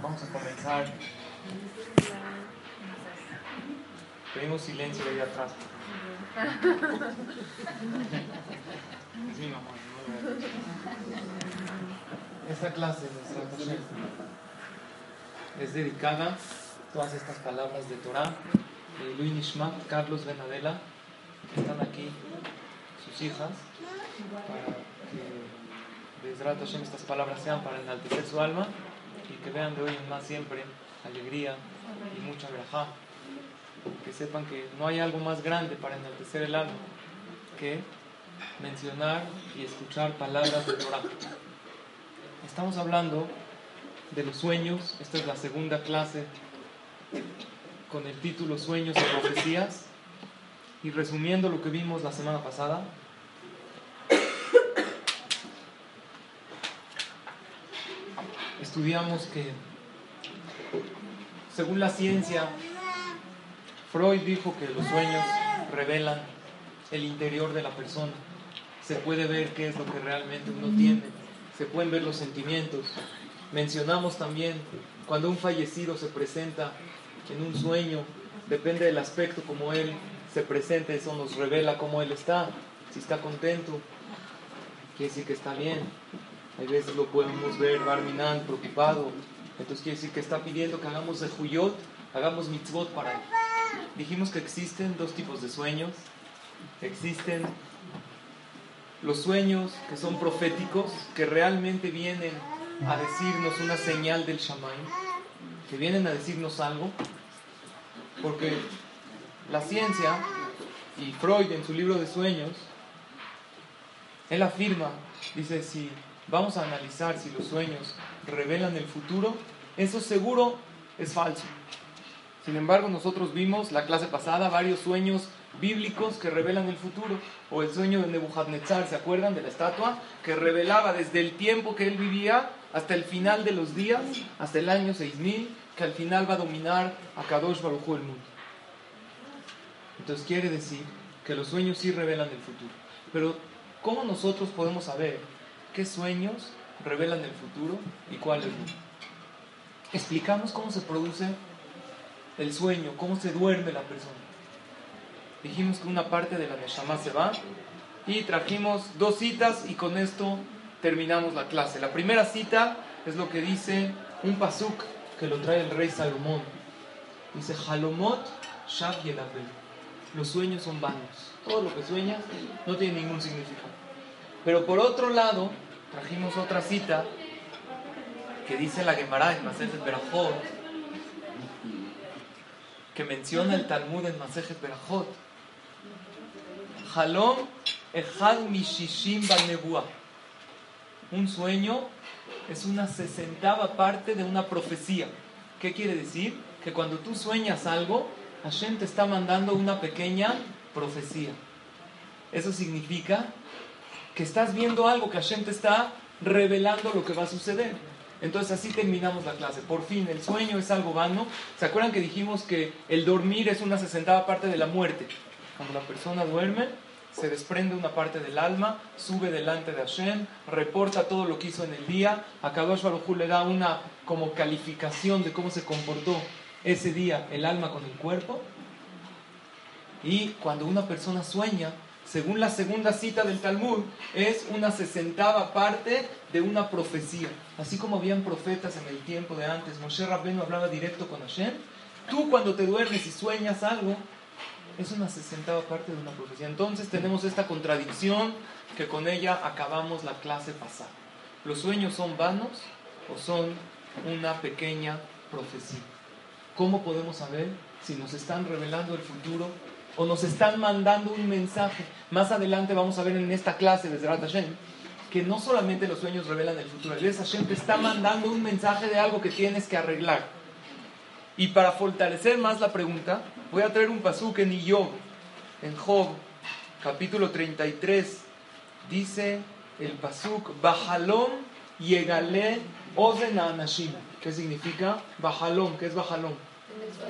Vamos a comenzar. Pedimos silencio de ahí atrás. Es mi mamá, ¿no? Esta clase es dedicada a todas estas palabras de Torah de Luis Nishmat, Carlos Benadela, están aquí, sus hijas, para que Bezrat Hashem estas palabras sean para enaltecer su alma y que vean de hoy en más siempre alegría y mucha verajá. Que sepan que no hay algo más grande para enaltecer el alma que mencionar y escuchar palabras de Torah. Estamos hablando de los sueños, esta es la segunda clase con el título Sueños y Profecías. Y resumiendo lo que vimos la semana pasada, estudiamos que, según la ciencia, Freud dijo que los sueños revelan el interior de la persona. Se puede ver qué es lo que realmente uno tiene, se pueden ver los sentimientos. Mencionamos también cuando un fallecido se presenta en un sueño, depende del aspecto como él se presenta, eso nos revela cómo él está. Si está contento, quiere decir que está bien. Hay veces lo podemos ver Barminan preocupado. Entonces quiere decir que está pidiendo que hagamos de Huyot, hagamos mitzvot para él. Dijimos que existen dos tipos de sueños. Existen los sueños que son proféticos, que realmente vienen a decirnos una señal del Shammai, que vienen a decirnos algo, porque la ciencia y Freud en su libro de sueños, él afirma, dice, si vamos a analizar si los sueños revelan el futuro, eso seguro es falso. Sin embargo, nosotros vimos la clase pasada varios sueños bíblicos que revelan el futuro, o el sueño de Nebuchadnezzar, ¿se acuerdan de la estatua? Que revelaba desde el tiempo que él vivía hasta el final de los días, hasta el año 6000, que al final va a dominar a Kadosh Baruj el mundo. Entonces quiere decir que los sueños sí revelan el futuro. Pero, ¿cómo nosotros podemos saber qué sueños revelan el futuro y cuáles no? Explicamos cómo se produce el sueño, cómo se duerme la persona. Dijimos que una parte de la Neshama se va y trajimos dos citas y con esto terminamos la clase. La primera cita es lo que dice un pasuk que lo trae el rey Salomón. Dice, Halomot Shav. Los sueños son vanos. Todo lo que sueñas no tiene ningún significado. Pero por otro lado, trajimos otra cita que dice la Gemara en Masejet Berajot, que menciona el Talmud en Masejet Berajot. Halom Echad Mishishim. Un sueño es una sesentava parte de una profecía. ¿Qué quiere decir? Que cuando tú sueñas algo, Hashem te está mandando una pequeña profecía. Eso significa que estás viendo algo que Hashem te está revelando lo que va a suceder. Entonces así terminamos la clase. Por fin, el sueño es algo vano. ¿Se acuerdan que dijimos que el dormir es una sesentava parte de la muerte? Cuando la persona duerme, se desprende una parte del alma, sube delante de Hashem, reporta todo lo que hizo en el día. A Kadosh Baruj le da una como calificación de cómo se comportó ese día el alma con el cuerpo. Y cuando una persona sueña, según la segunda cita del Talmud, es una sesentava parte de una profecía. Así como habían profetas en el tiempo de antes, Moshe Rabbenu hablaba directo con Hashem. Tú cuando te duermes y sueñas algo, es una sesentava parte de una profecía. Entonces tenemos esta contradicción que con ella acabamos la clase pasada. ¿Los sueños son vanos o son una pequeña profecía? ¿Cómo podemos saber si nos están revelando el futuro o nos están mandando un mensaje? Más adelante vamos a ver en esta clase de Zerat Hashem que no solamente los sueños revelan el futuro, el Hashem te está mandando un mensaje de algo que tienes que arreglar. Y para fortalecer más la pregunta, voy a traer un pasuk en Job, en Job, capítulo 33, dice el pasuk, Bajalom yegale ozen. ¿Qué significa? Bajalom, ¿qué es Bajalom?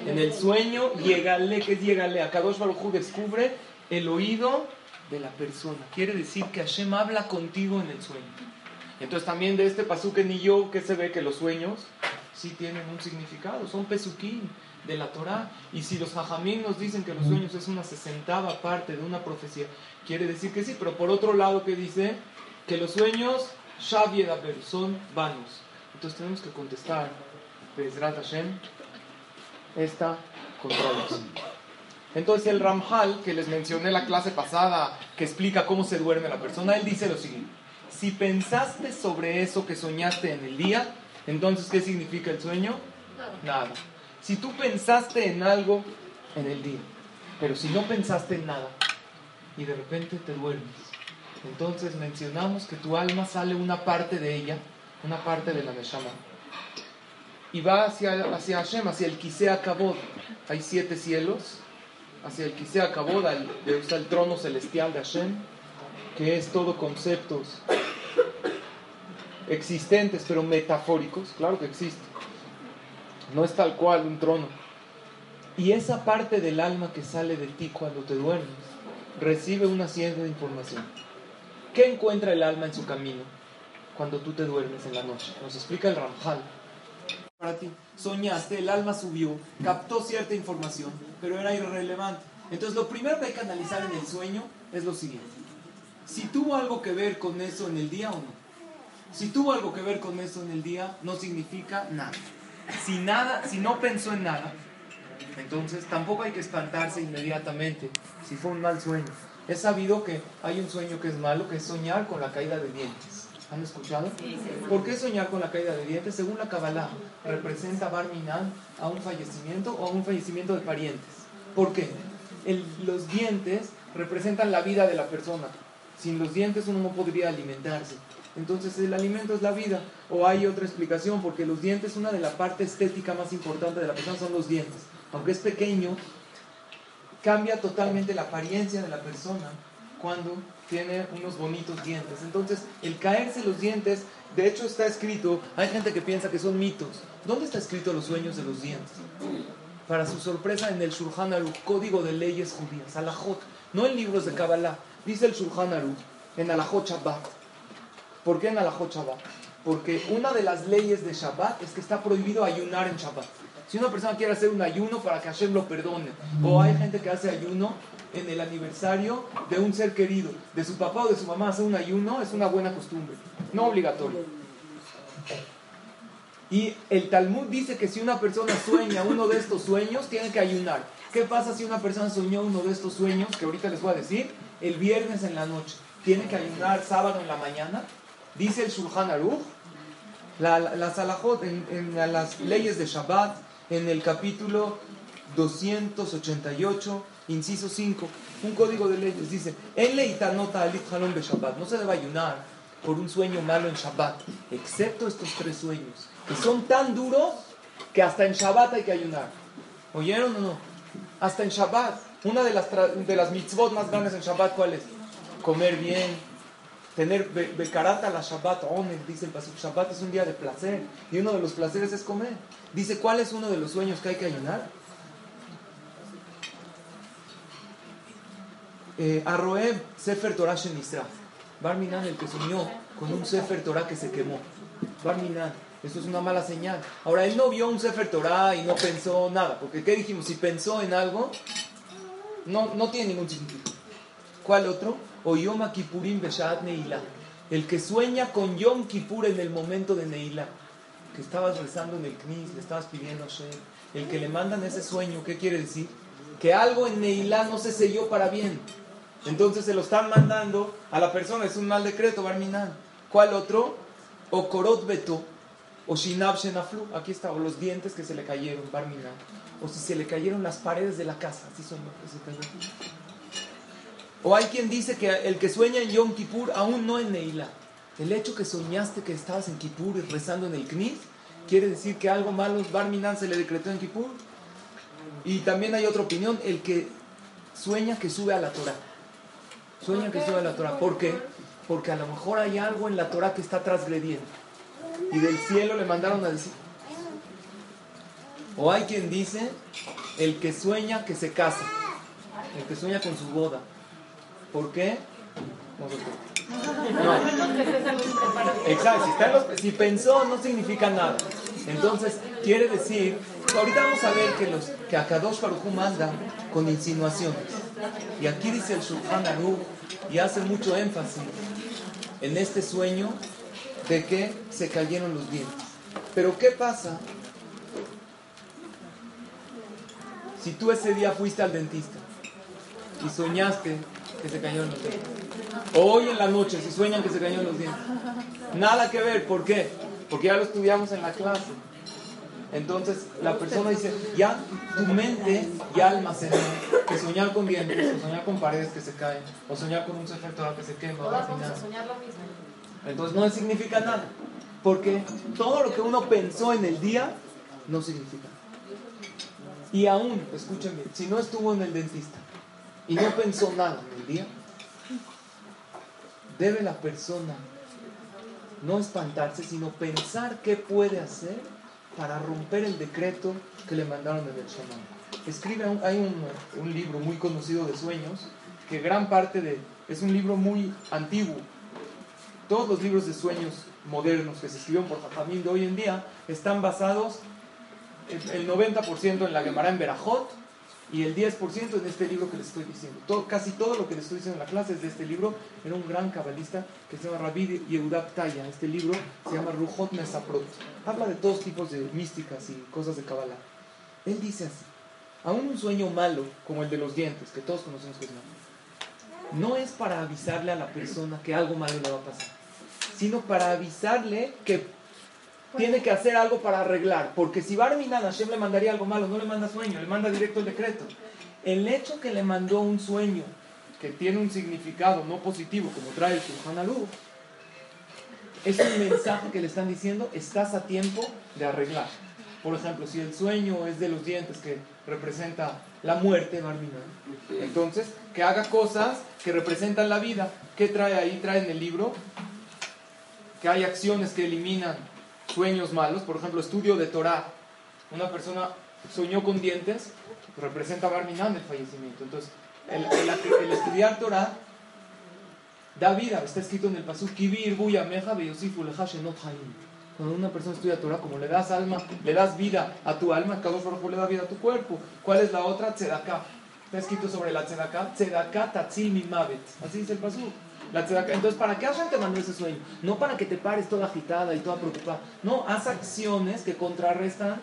En el sueño, yegale, ¿qué es yegale? Akadosh Baruj descubre el oído de la persona. Quiere decir que Hashem habla contigo en el sueño. Entonces también de este pasuk en yo, que se ve que los sueños sí tienen un significado, son pesukim de la Torah. Y si los hajamim nos dicen que los sueños es una sesentava parte de una profecía, quiere decir que sí, pero por otro lado que dice que los sueños son vanos. Entonces tenemos que contestar, Bezrat Hashem, esta contradicción. Entonces el Ramjal, que les mencioné la clase pasada, que explica cómo se duerme la persona, él dice lo siguiente. Si pensaste sobre eso que soñaste en el día, entonces ¿qué significa el sueño? Nada. Si tú pensaste en algo en el día, pero si no pensaste en nada y de repente te duermes, entonces mencionamos que tu alma sale una parte de ella, una parte de la Neshama, y va hacia, hacia Hashem, hacia el Kisea Kabod. Hay siete cielos, hacia el Kisea Kabod, está el trono celestial de Hashem, que es todo conceptos existentes, pero metafóricos, claro que existe. No es tal cual un trono. Y esa parte del alma que sale de ti cuando te duermes, recibe una cierta información. ¿Qué encuentra el alma en su camino cuando tú te duermes en la noche? Nos explica el Ramjal. Para ti, soñaste, el alma subió, captó cierta información, pero era irrelevante. Entonces, lo primero que hay que analizar en el sueño es lo siguiente: si tuvo algo que ver con eso en el día o no. Si tuvo algo que ver con eso en el día, no significa nada. Si nada, si no pensó en nada, entonces tampoco hay que espantarse inmediatamente si fue un mal sueño. Es sabido que hay un sueño que es malo, que es soñar con la caída de dientes. ¿Han escuchado? ¿Por qué soñar con la caída de dientes? Según la Kabbalah, representa Barminan a un fallecimiento o a un fallecimiento de parientes. ¿Por qué? los dientes representan la vida de la persona. Sin los dientes uno no podría alimentarse. Entonces el alimento es la vida. O hay otra explicación, porque los dientes, una de la parte estética más importante de la persona son los dientes. Aunque es pequeño, cambia totalmente la apariencia de la persona cuando tiene unos bonitos dientes. Entonces, el caerse los dientes, de hecho está escrito, hay gente que piensa que son mitos. ¿Dónde está escrito los sueños de los dientes? Para su sorpresa, en el Shulchan Aruch, Código de Leyes Judías, Alajot, no en libros de Kabbalah, dice el Shulchan Aruch, en Alajot Shabbat. ¿Por qué en Alajot Shabbat? Porque una de las leyes de Shabbat es que está prohibido ayunar en Shabbat. Si una persona quiere hacer un ayuno para que Hashem lo perdone, o hay gente que hace ayuno en el aniversario de un ser querido, de su papá o de su mamá, hacer un ayuno es una buena costumbre, no obligatorio. Y el Talmud dice que si una persona sueña uno de estos sueños, tiene que ayunar. ¿Qué pasa si una persona soñó uno de estos sueños, que ahorita les voy a decir, el viernes en la noche? ¿Tiene que ayunar sábado en la mañana? Dice el Shulchan Aruch, en, en las leyes de Shabbat, en el capítulo 288, inciso 5, un código de leyes. Dice, be. No se debe ayunar por un sueño malo en Shabbat, excepto estos tres sueños, que son tan duros que hasta en Shabbat hay que ayunar. ¿Oyeron o no? Hasta en Shabbat. Una de las, de las mitzvot más grandes en Shabbat, ¿cuál es? Comer bien, tener bekarata la Shabbat, dice el Pasuk. Shabbat es un día de placer y uno de los placeres es comer. Dice, ¿cuál es uno de los sueños que hay que ayunar? Eh, Arroeb Sefer Torah Shenisra. Barminan, el que soñó con un Sefer Torah que se quemó. Barminan, eso es una mala señal. Ahora, él no vio un Sefer Torah y no pensó nada, porque ¿qué dijimos? Si pensó en algo, no, no tiene ningún significado. ¿Cuál otro? O Yom Kippurim Neila. El que sueña con Yom Kippur en el momento de Neila. Que estabas rezando en el Knis, le estabas pidiendo a El que le mandan ese sueño, ¿qué quiere decir? Que algo en Neila no se selló para bien. Entonces se lo están mandando a la persona, es un mal decreto, Barminan. ¿Cuál otro? O Korot Beto, o Shinab Shenaflu. Aquí está, o los dientes que se le cayeron, Barminan. O si se le cayeron las paredes de la casa, así son los que se. O hay quien dice que el que sueña en Yom Kippur aún no en Neila. El hecho que soñaste que estabas en Kippur rezando en el Knis, quiere decir que algo malo Barminan se le decretó en Kippur. Y también hay otra opinión, el que sueña que sube a la Torah. Sueña que a la Torah. ¿Por qué? Porque a lo mejor hay algo en la Torah que está transgrediendo. Y del cielo le mandaron a decir. O hay quien dice, el que sueña que se casa. El que sueña con su boda. ¿Por qué? No. Exacto, si, pensó no significa nada. Entonces, quiere decir, ahorita vamos a ver que, los, que Akadosh Baruj manda con insinuaciones. Y aquí dice el Shulchan Aruch, y hace mucho énfasis en este sueño de que se cayeron los dientes. Pero ¿qué pasa si tú ese día fuiste al dentista y soñaste que se cayeron los dientes? Hoy en la noche, si sueñan que se cayeron los dientes. Nada que ver, ¿por qué? Porque ya lo estudiamos en la clase. Entonces la persona dice, ya tu mente ya almacenó que soñar con dientes, o soñar con paredes que se caen, o soñar con un sector que se quema. Entonces no significa nada, porque todo lo que uno pensó en el día no significa. Y aún, escúchenme, si no estuvo en el dentista y no pensó nada en el día, debe la persona no espantarse, sino pensar qué puede hacer para romper el decreto que le mandaron del shaman. Escribe, hay un, un, libro muy conocido de sueños, que gran parte de, es un libro muy antiguo. Todos los libros de sueños modernos que se escribieron por Jajamín de hoy en día están basados el 90% en la Gemara en Berajot y el 10% en este libro que les estoy diciendo. Todo, casi todo lo que les estoy diciendo en la clase es de este libro. Era un gran cabalista que se llama Rabbi Yehuda Taya. Este libro se llama Ruhot Mesaprot. Habla de todos tipos de místicas y cosas de Kabbalah. Él dice así: aún un sueño malo, como el de los dientes, que todos conocemos que es malo, no es para avisarle a la persona que algo malo le va a pasar, sino para avisarle que tiene que hacer algo para arreglar. Porque si Barminan Hashem le mandaría algo malo, no le manda sueño, le manda directo el decreto. El hecho que le mandó un sueño que tiene un significado no positivo, como trae el Shulchan Aruch, es un mensaje que le están diciendo, estás a tiempo de arreglar. Por ejemplo, si el sueño es de los dientes que representa la muerte, Barminan, entonces que haga cosas que representan la vida. ¿Qué trae ahí? Trae en el libro que hay acciones que eliminan sueños malos, por ejemplo, estudio de Torah. Una persona soñó con dientes, representa Barminan el fallecimiento. Entonces, el, estudiar Torah da vida, está escrito en el Pasuk, cuando una persona estudia Torah, como le das alma, le das vida a tu alma, cada Baruj le da vida a tu cuerpo. ¿Cuál es la otra? Tzedaká. Está escrito sobre la tzedaká. Tzedaká tatzil mi mavet. Así dice el Entonces, ¿para qué Hashem te mandó ese sueño? No para que te pares toda agitada y toda preocupada. No, haz acciones que contrarrestan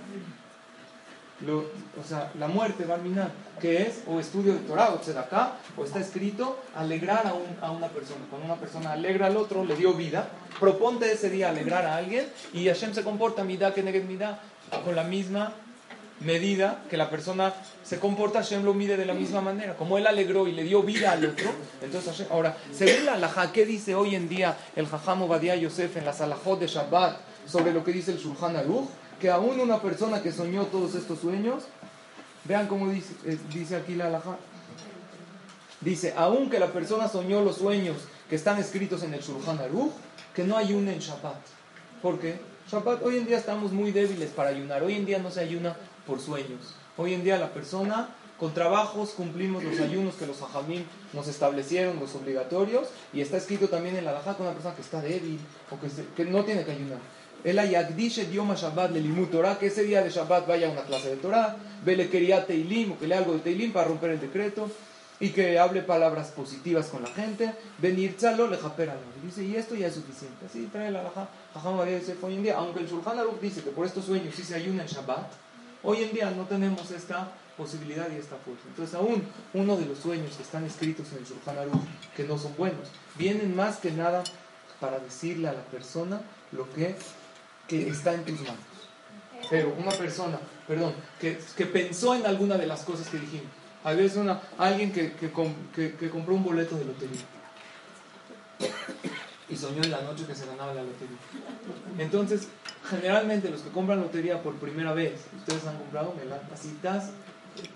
lo, o sea, la muerte, Barminan, que es o estudio de Torah o acá o está escrito alegrar a, un, a, una persona. Cuando una persona alegra al otro, le dio vida, proponte ese día alegrar a alguien y Hashem se comporta, mida que mida, con la misma medida que la persona se comporta, Hashem lo mide de la misma manera. Como él alegró y le dio vida al otro, entonces Hashem, ahora, según la halajá, ¿qué dice hoy en día el Jajam Obadiah Yosef en la salahot de Shabbat sobre lo que dice el Shulchan Aruch? Que aún una persona que soñó todos estos sueños, vean cómo dice, eh, dice aquí la halajá, dice, aún que la persona soñó los sueños que están escritos en el Shulchan Aruch, que no ayune en Shabbat. ¿Por qué? Shabbat, hoy en día estamos muy débiles para ayunar. Hoy en día no se ayuna por sueños. Hoy en día la persona con trabajos cumplimos los ayunos que los ajamim nos establecieron, los obligatorios, y está escrito también en la Alajá con una persona que está débil o que, que no tiene que ayunar. El ayagdish dioma Shabbat le limut Torah, que ese día de Shabbat vaya a una clase de Torah, vele quería Teilim o que lea algo de Teilim para romper el decreto y que hable palabras positivas con la gente, venir chalo le Y dice, y esto ya es suficiente. Así trae la Alajá. hoy en día, aunque el Shulchan Aruch dice que por estos sueños sí se ayuna en Shabbat, Hoy en día no tenemos esta posibilidad y esta fuerza. Entonces aún uno de los sueños que están escritos en el Shulchan Aruch, que no son buenos, vienen más que nada para decirle a la persona lo que, está en tus manos. Pero una persona, perdón, que, que, pensó en alguna de las cosas que dijimos. A veces una, alguien que, que, compró un boleto de lotería. Y soñó en la noche que se ganaba la lotería. Entonces, generalmente los que compran lotería por primera vez, ustedes han comprado, me la estás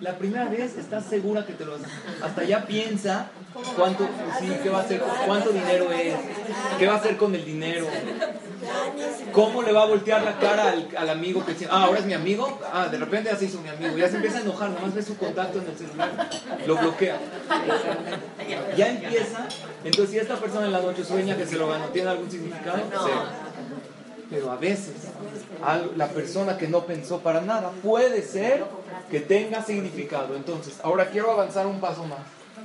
la primera vez estás segura que te lo hasta ya piensa cuánto sí, qué va a hacer, cuánto dinero es, qué va a hacer con el dinero, cómo le va a voltear la cara al, amigo que ah, ahora es mi amigo, ah, de repente ya se hizo mi amigo, ya se empieza a enojar, nomás ve su contacto en el celular, lo bloquea. Ya empieza, entonces si esta persona en la noche sueña que se lo ganó, ¿tiene algún significado? Sí. Pero a veces la persona que no pensó para nada puede ser que tenga significado. Entonces, ahora quiero avanzar un paso más.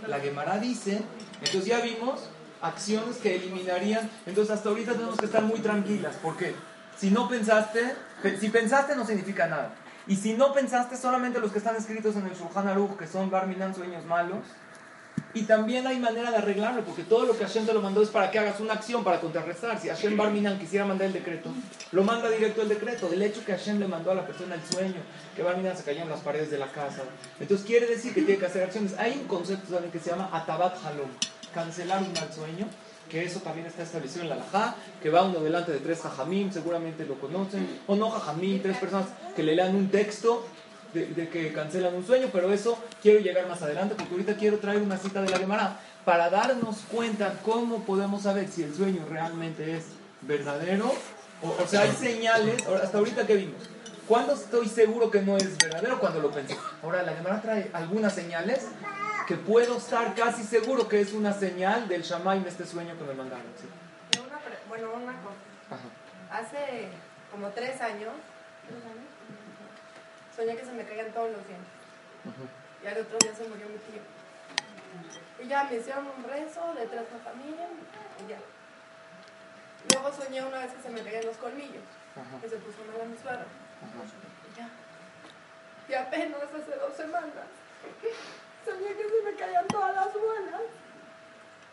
La Gemara dice, entonces ya vimos acciones que eliminarían, entonces hasta ahorita tenemos que estar muy tranquilas, porque si no pensaste, si pensaste no significa nada. Y si no pensaste, solamente los que están escritos en el Shulchan Aruch, que son Barminan, sueños malos, y también hay manera de arreglarlo, porque todo lo que Hashem te lo mandó es para que hagas una acción para contrarrestar. Si Hashem Barminan quisiera mandar el decreto, lo manda directo el decreto. Del hecho que Hashem le mandó a la persona el sueño, que Barminan se cayó en las paredes de la casa. Entonces quiere decir que tiene que hacer acciones. Hay un concepto también que se llama Atabat Halom, cancelar un mal sueño, que eso también está establecido en la Lajá, que va uno delante de tres Jajamim, seguramente lo conocen, o no Jajamim, tres personas que le lean un texto de, que cancelan un sueño, pero eso quiero llegar más adelante porque ahorita quiero traer una cita de la Gemara para darnos cuenta cómo podemos saber si el sueño realmente es verdadero. O, sea, hay señales, hasta ahorita que vimos. ¿Cuándo estoy seguro que no es verdadero? Cuando lo pensé. Ahora, la Gemara trae algunas señales que puedo estar casi seguro que es una señal del en este sueño que me mandaron. bueno, una cosa. Hace como tres años, soñé que se me caían todos los dientes. Y al otro día se murió mi tío. Y ya me hicieron un rezo de tres familia y ya. Luego soñé una vez que se me caían los colmillos, que se puso mal a mi suegra. Y ya. Y apenas hace dos semanas soñé que se me caían todas las buenas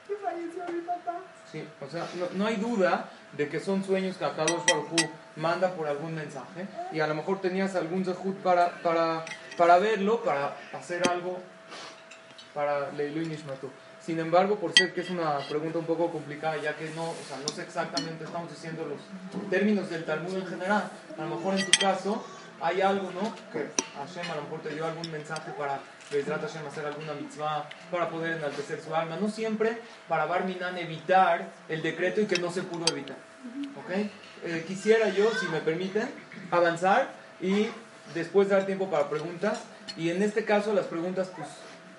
y falleció mi papá. Sí, o sea, no, no hay duda de que son sueños que Akadosh Baruj manda por algún mensaje y a lo mejor tenías algún zehut para, para, para verlo, para hacer algo para Leilu y Sin embargo, por ser que es una pregunta un poco complicada, ya que no, o sea, no sé exactamente, estamos diciendo los términos del Talmud en general, a lo mejor en tu caso hay algo, ¿no? Que Hashem a lo mejor te dio algún mensaje para trata Hashem hacer alguna mitzvah, para poder enaltecer su alma, no siempre para Barminan evitar el decreto y que no se pudo evitar. ¿Ok? Eh, quisiera yo, si me permiten, avanzar y después dar tiempo para preguntas. Y en este caso las preguntas, pues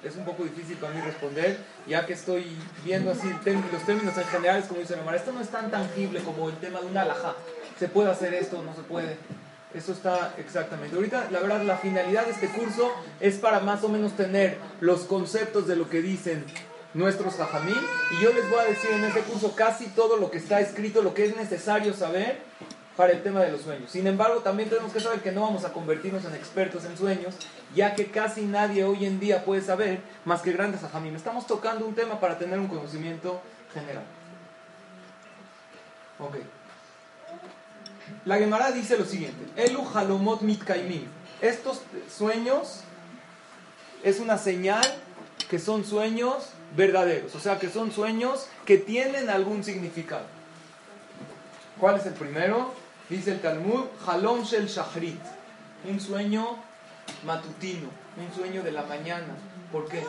es un poco difícil para mí responder, ya que estoy viendo así los términos en general, como dice Omar, esto no es tan tangible como el tema de una alhaja. ¿Se puede hacer esto no se puede? Eso está exactamente. Ahorita, la verdad, la finalidad de este curso es para más o menos tener los conceptos de lo que dicen nuestros jajamín. Y yo les voy a decir en este curso casi todo lo que está escrito, lo que es necesario saber para el tema de los sueños. Sin embargo, también tenemos que saber que no vamos a convertirnos en expertos en sueños, ya que casi nadie hoy en día puede saber más que grandes jajamín. Estamos tocando un tema para tener un conocimiento general. Ok. La Gemara dice lo siguiente: Elu halomot mitkaimim. Estos sueños es una señal que son sueños verdaderos, o sea, que son sueños que tienen algún significado. ¿Cuál es el primero? Dice el Talmud, Halom Shel Shachrit, un sueño matutino, un sueño de la mañana. ¿Por qué?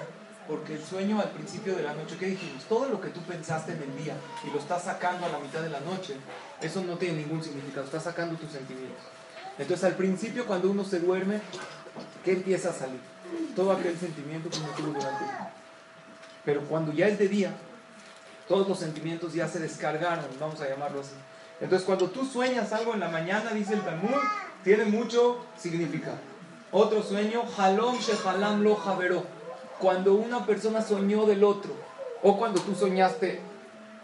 Porque el sueño al principio de la noche, ¿qué dijimos? Todo lo que tú pensaste en el día y lo estás sacando a la mitad de la noche, eso no tiene ningún significado, estás sacando tus sentimientos. Entonces al principio cuando uno se duerme, ¿qué empieza a salir? Todo aquel sentimiento que uno tuvo durante el día. Pero cuando ya es de día, todos los sentimientos ya se descargaron, vamos a llamarlo así. Entonces, cuando tú sueñas algo en la mañana, dice el Talmud, tiene mucho significado. Otro sueño, halom shehalam lo javeró. Cuando una persona soñó del otro, o cuando tú soñaste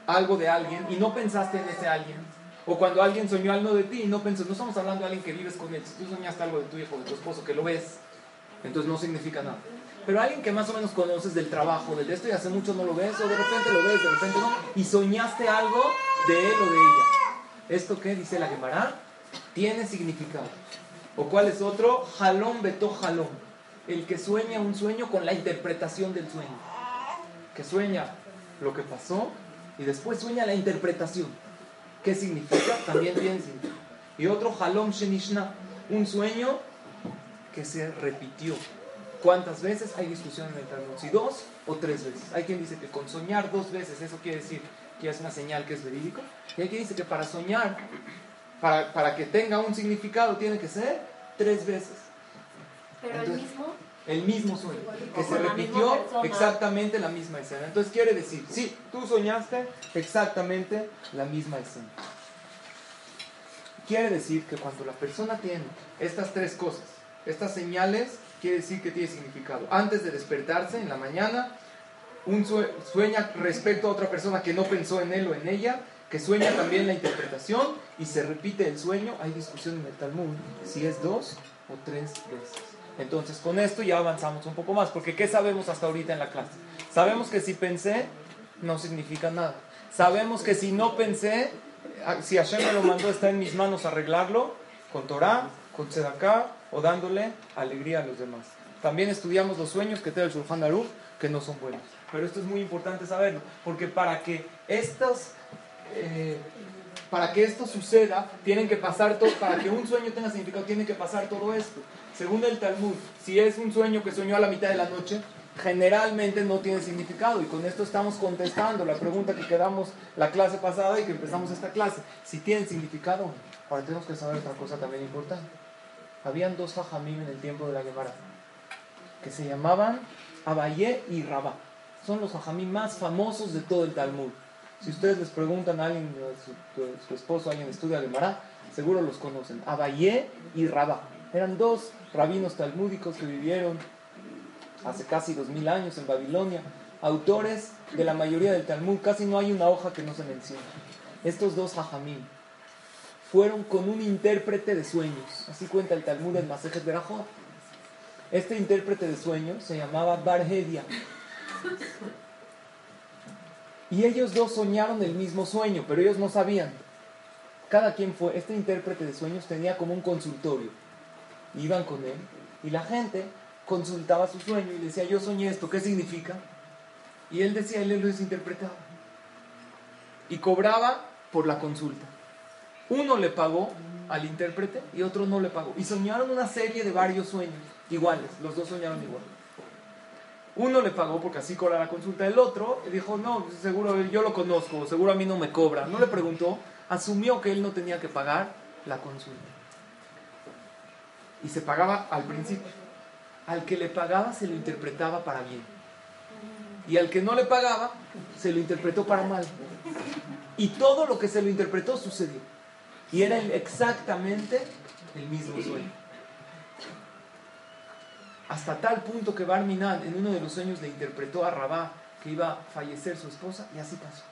algo de alguien y no pensaste en ese alguien, o cuando alguien soñó algo de ti y no pensó, no estamos hablando de alguien que vives con él, si tú soñaste algo de tu hijo, de tu esposo, que lo ves, entonces no significa nada. Pero alguien que más o menos conoces del trabajo, del esto y hace mucho no lo ves, o de repente lo ves, de repente no, y soñaste algo de él o de ella. ¿Esto qué dice la Gemara? Tiene significado. ¿O cuál es otro? Jalón beto jalón. El que sueña un sueño con la interpretación del sueño. Que sueña lo que pasó Y después sueña la interpretación. ¿Qué significa? También tiene significado. Y otro, halom shenishna, un sueño que se repitió. ¿Cuántas veces? Hay discusión en el Talmud. Si dos o tres veces. Hay quien dice que con soñar dos veces, eso quiere decir que es una señal que es verídico. Y hay quien dice que para soñar, para, para que tenga un significado, tiene que ser tres veces. Pero el mismo. El mismo sueño, que se repitió exactamente la misma escena. Entonces quiere decir, sí, tú soñaste exactamente la misma escena. Quiere decir que cuando la persona tiene estas tres cosas, estas señales, quiere decir que tiene significado. Antes de despertarse en la mañana, un sueña respecto a otra persona que no pensó en él o en ella, que sueña también la interpretación y se repite el sueño. Hay discusión en el Talmud si es dos o tres veces. Entonces, con esto ya avanzamos un poco más, porque ¿qué sabemos hasta ahorita en la clase? Sabemos que si pensé, no significa nada. Sabemos que si no pensé, ah, si Hashem me lo mandó, está en mis manos arreglarlo, con Torah, con Tzedakah, o dándole alegría a los demás. También estudiamos los sueños que da el Shulchan Aruch, que no son buenos. Pero esto es muy importante saberlo, porque para que estos... Eh, para que esto suceda, tienen que pasar todo, para que un sueño tenga significado, tiene que pasar todo esto. Según el Talmud, si es un sueño que soñó a la mitad de la noche, generalmente no tiene significado. Y con esto estamos contestando la pregunta que quedamos la clase pasada y que empezamos esta clase. Si tiene significado, ahora tenemos que saber otra cosa también importante. Habían dos hajamim en el tiempo de la Gemara que se llamaban Abayé y Rabá. Son los hajamim más famosos de todo el Talmud. Si ustedes les preguntan a alguien, a su, esposo, alguien estudia Gemara, seguro los conocen. Abayé y Rabá. Eran dos rabinos talmúdicos que vivieron hace casi dos mil años en Babilonia, autores de la mayoría del Talmud. Casi no hay una hoja que no se mencione. Estos dos hajamim fueron con un intérprete de sueños. Así cuenta el Talmud en Masejet Berajot. Este intérprete de sueños se llamaba Barhedia. Y ellos dos soñaron el mismo sueño, pero ellos no sabían. Cada quien fue, este intérprete de sueños tenía como un consultorio. Iban con él y la gente consultaba su sueño y decía, yo soñé esto, ¿qué significa? Y él decía, él lo interpretaba. Y cobraba por la consulta. Uno le pagó al intérprete y otro no le pagó. Y soñaron una serie de varios sueños iguales, los dos soñaron igual. Uno le pagó porque así cobra la consulta, el otro dijo, no, seguro yo lo conozco, seguro a mí no me cobra. No le preguntó, asumió que él no tenía que pagar la consulta. Y se pagaba al principio. Al que le pagaba se lo interpretaba para bien. Y al que no le pagaba se lo interpretó para mal. Y todo lo que se lo interpretó sucedió. Y era exactamente el mismo sueño hasta tal punto que Barminan en uno de los sueños le interpretó a Rabá que iba a fallecer su esposa y así pasó.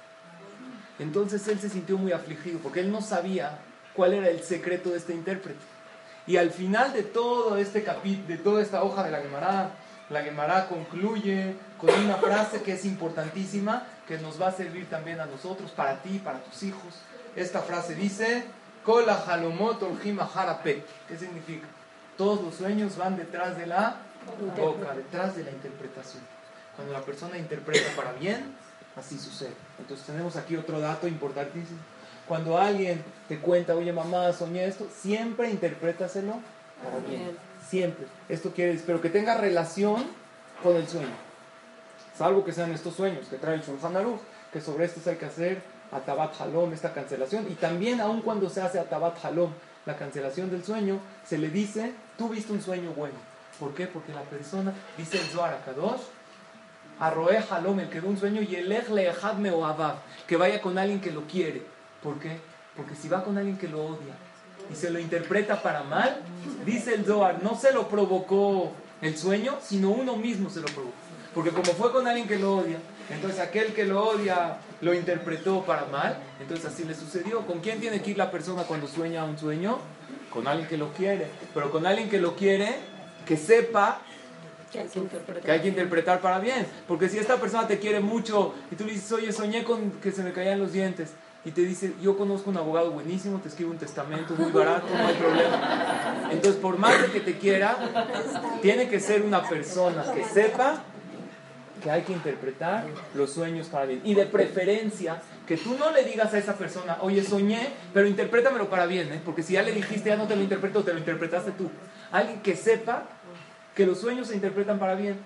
Entonces él se sintió muy afligido porque él no sabía cuál era el secreto de este intérprete. Y al final de todo este de toda esta hoja de la Gemara, la Gemara concluye con una frase que es importantísima, que nos va a servir también a nosotros, para ti, para tus hijos. Esta frase dice, Kola ¿Qué significa? Todos los sueños van detrás de la boca, detrás de la interpretación. Cuando la persona interpreta para bien, así sucede. Entonces tenemos aquí otro dato importantísimo. Cuando alguien te cuenta, oye mamá, soñé esto, siempre interprétaselo para bien. Siempre. Esto quiere decir, pero que tenga relación con el sueño. Salvo que sean estos sueños que trae el Shulchan Aruch, que sobre estos hay que hacer Atabat Halom, esta cancelación. Y también, aun cuando se hace Atabat Halom, la cancelación del sueño, se le dice, tú viste un sueño bueno ¿Por qué? Porque la persona, dice el Zohar Kadosh, Arroe Halom, el que ve un sueño, y el me o que vaya con alguien que lo quiere. ¿Por qué? Porque si va con alguien que lo odia y se lo interpreta para mal, dice el Zohar, no se lo provocó el sueño, sino uno mismo se lo provocó. Porque como fue con alguien que lo odia, entonces aquel que lo odia lo interpretó para mal, entonces así le sucedió. ¿Con quién tiene que ir la persona cuando sueña un sueño? Con alguien que lo quiere. Pero con alguien que lo quiere, que sepa que hay que, interpretar. para bien. Porque si esta persona te quiere mucho y tú le dices, oye, soñé con que se me caían los dientes, y te dice, yo conozco un abogado buenísimo, te escribe un testamento muy barato, no hay problema. Entonces, por más de que te quiera, tiene que ser una persona que sepa que hay que interpretar los sueños para bien. Y de preferencia, que tú no le digas a esa persona, oye, soñé, pero interprétamelo para bien, ¿eh? porque si ya le dijiste, ya no te lo interpreto, te lo interpretaste tú. Alguien que sepa que los sueños se interpretan para bien.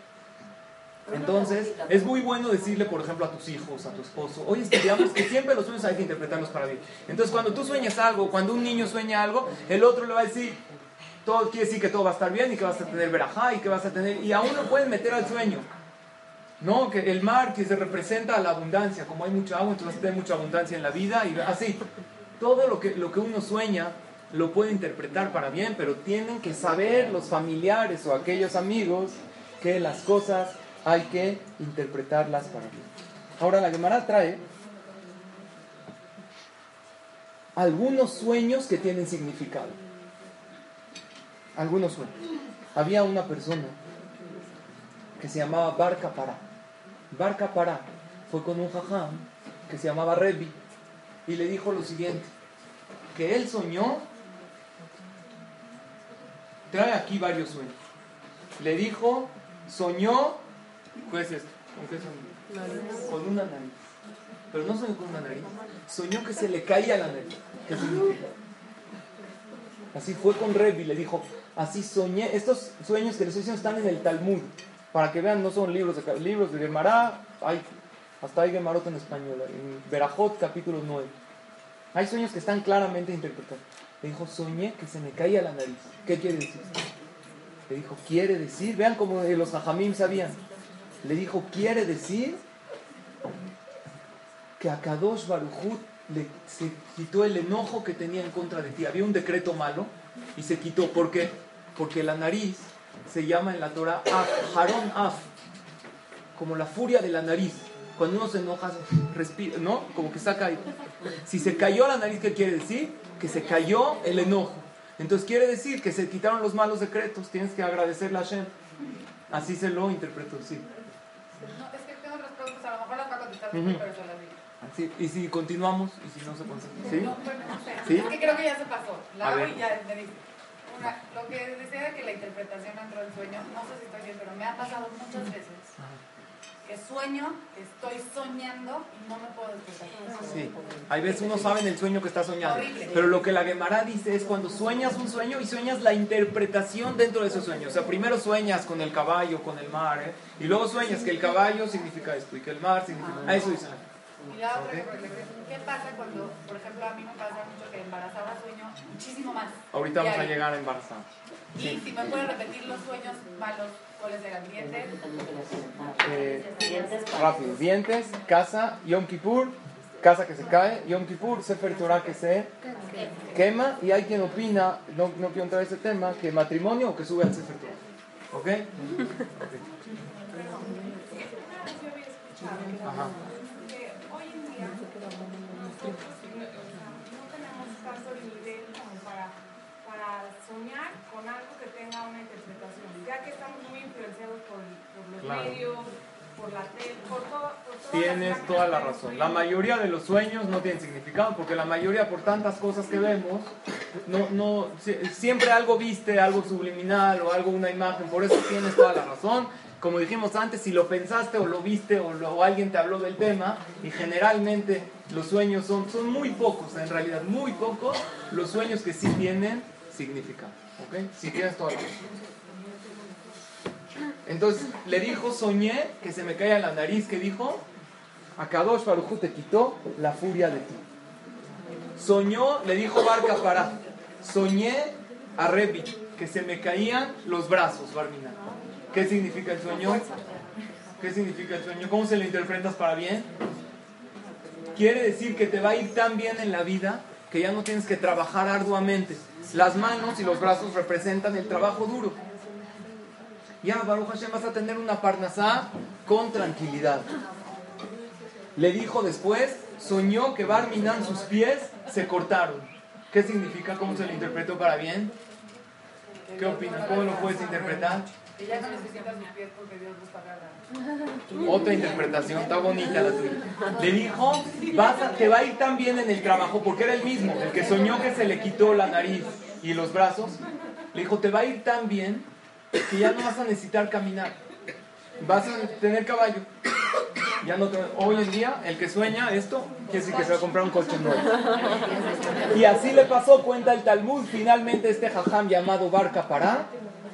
Entonces, es muy bueno decirle, por ejemplo, a tus hijos, a tu esposo, oye, estudiamos que siempre los sueños hay que interpretarlos para bien. Entonces, cuando tú sueñas algo, cuando un niño sueña algo, el otro le va a decir, todo quiere decir que todo va a estar bien y que vas a tener verajá y que vas a tener, y aún lo pueden meter al sueño. No, que el mar que se representa a la abundancia, como hay mucha agua, entonces tener mucha abundancia en la vida y así. Todo lo que, lo que uno sueña lo puede interpretar para bien, pero tienen que saber los familiares o aquellos amigos que las cosas hay que interpretarlas para bien. Ahora la Gemara trae algunos sueños que tienen significado. Algunos sueños. Había una persona que se llamaba Barca Pará. Barca Pará fue con un jajam que se llamaba Rebi y le dijo lo siguiente, que él soñó, trae aquí varios sueños. Le dijo, soñó ¿Qué es esto? ¿Con qué soñó? Con una nariz. Pero no soñó con una nariz. Soñó que se le caía la nariz. Así fue con Revi, le dijo, así soñé. Estos sueños que les estoy diciendo están en el Talmud. Para que vean, no son libros de, libros de Gemara, hay, hasta hay Gemarot en español, en Berajot capítulo 9. Hay sueños que están claramente interpretados. Le dijo, soñé que se me caía la nariz. ¿Qué quiere decir? Le dijo, quiere decir, vean como los Jajamim sabían le dijo, quiere decir que a Kadosh Baruchut le, se quitó el enojo que tenía en contra de ti. Había un decreto malo y se quitó. ¿Por qué? Porque la nariz se llama en la Torah Af, Harón Af, como la furia de la nariz. Cuando uno se enoja, respira, ¿no? Como que saca ahí. Si se cayó la nariz, ¿qué quiere decir? Que se cayó el enojo. Entonces quiere decir que se quitaron los malos decretos. Tienes que agradecerle a Hashem. Así se lo interpretó, sí. No, es que tengo otras preguntas, a lo mejor las va a contestar, uh -huh. pero se las digo. Sí, y si continuamos, y si no se consigue. ¿Sí? No, bueno, no sé. ¿Sí? Es que creo que ya se pasó. La hago y ya me dice. Una, lo que decía de que la interpretación entró en sueño, no sé si estoy bien, pero me ha pasado muchas veces que sueño, que estoy soñando y no me puedo despertar. Sí, hay veces uno sabe en el sueño que está soñando, pero lo que la Gemara dice es cuando sueñas un sueño y sueñas la interpretación dentro de ese sueño. O sea, primero sueñas con el caballo, con el mar, ¿eh? y luego sueñas que el caballo significa esto y que el mar significa... Ah, eso dice. Y la otra, ¿qué pasa cuando, por ejemplo, a mí me pasa mucho que embarazada sueño muchísimo más? Ahorita vamos a llegar a embarazada. Y sí. si me pueden repetir los sueños malos, ¿cuáles eran? ¿Dientes? Eh, rápido. Dientes, casa, Yom Kippur, casa que se cae, Yom Kippur, Sefer Torah que se quema, y hay quien opina, no, no quiero entrar en ese tema, que matrimonio o que sube al Sefer Torah. ¿Ok? okay. Ajá. soñar con algo que tenga una interpretación, ya que estamos muy influenciados por, por los claro. medios, por la tele, por todo. Por Tienes toda la razón. La mayoría de los sueños no tienen significado, porque la mayoría, por tantas cosas que vemos, no, no, siempre algo viste, algo subliminal o algo, una imagen, por eso tienes toda la razón. Como dijimos antes, si lo pensaste o lo viste o, alguien te habló del tema, y generalmente los sueños son, son muy pocos, en realidad muy pocos, los sueños que sí tienen significa. ¿Ok? Si tienes toda la Entonces le dijo, soñé que se me caía la nariz, que dijo, a Kadosh Barujú te quitó la furia de ti. Soñó, le dijo Barca para, soñé a Rebi, que se me caían los brazos, Barmina. ¿Qué significa el sueño? ¿Qué significa el sueño? ¿Cómo se lo interpretas para bien? Quiere decir que te va a ir tan bien en la vida que ya no tienes que trabajar arduamente. Las manos y los brazos representan el trabajo duro. Ya, Baruch Hashem, vas a tener una parnasá con tranquilidad. Le dijo después, soñó que Barminan sus pies se cortaron. ¿Qué significa? ¿Cómo se lo interpretó para bien? ¿Qué opinas? ¿Cómo lo puedes interpretar? Que ya no necesitas sus pies porque Dios los pagará. Otra interpretación, está bonita la tuya. Le dijo, vas a, te va a ir tan bien en el trabajo, porque era el mismo, el que soñó que se le quitó la nariz y los brazos. Le dijo, te va a ir tan bien que ya no vas a necesitar caminar. vas a tener caballo. Ya no hoy en día, el que sueña esto, quiere decir que se va a comprar un coche nuevo. Y así le pasó, cuenta el Talmud, finalmente este jajam llamado Barca Pará,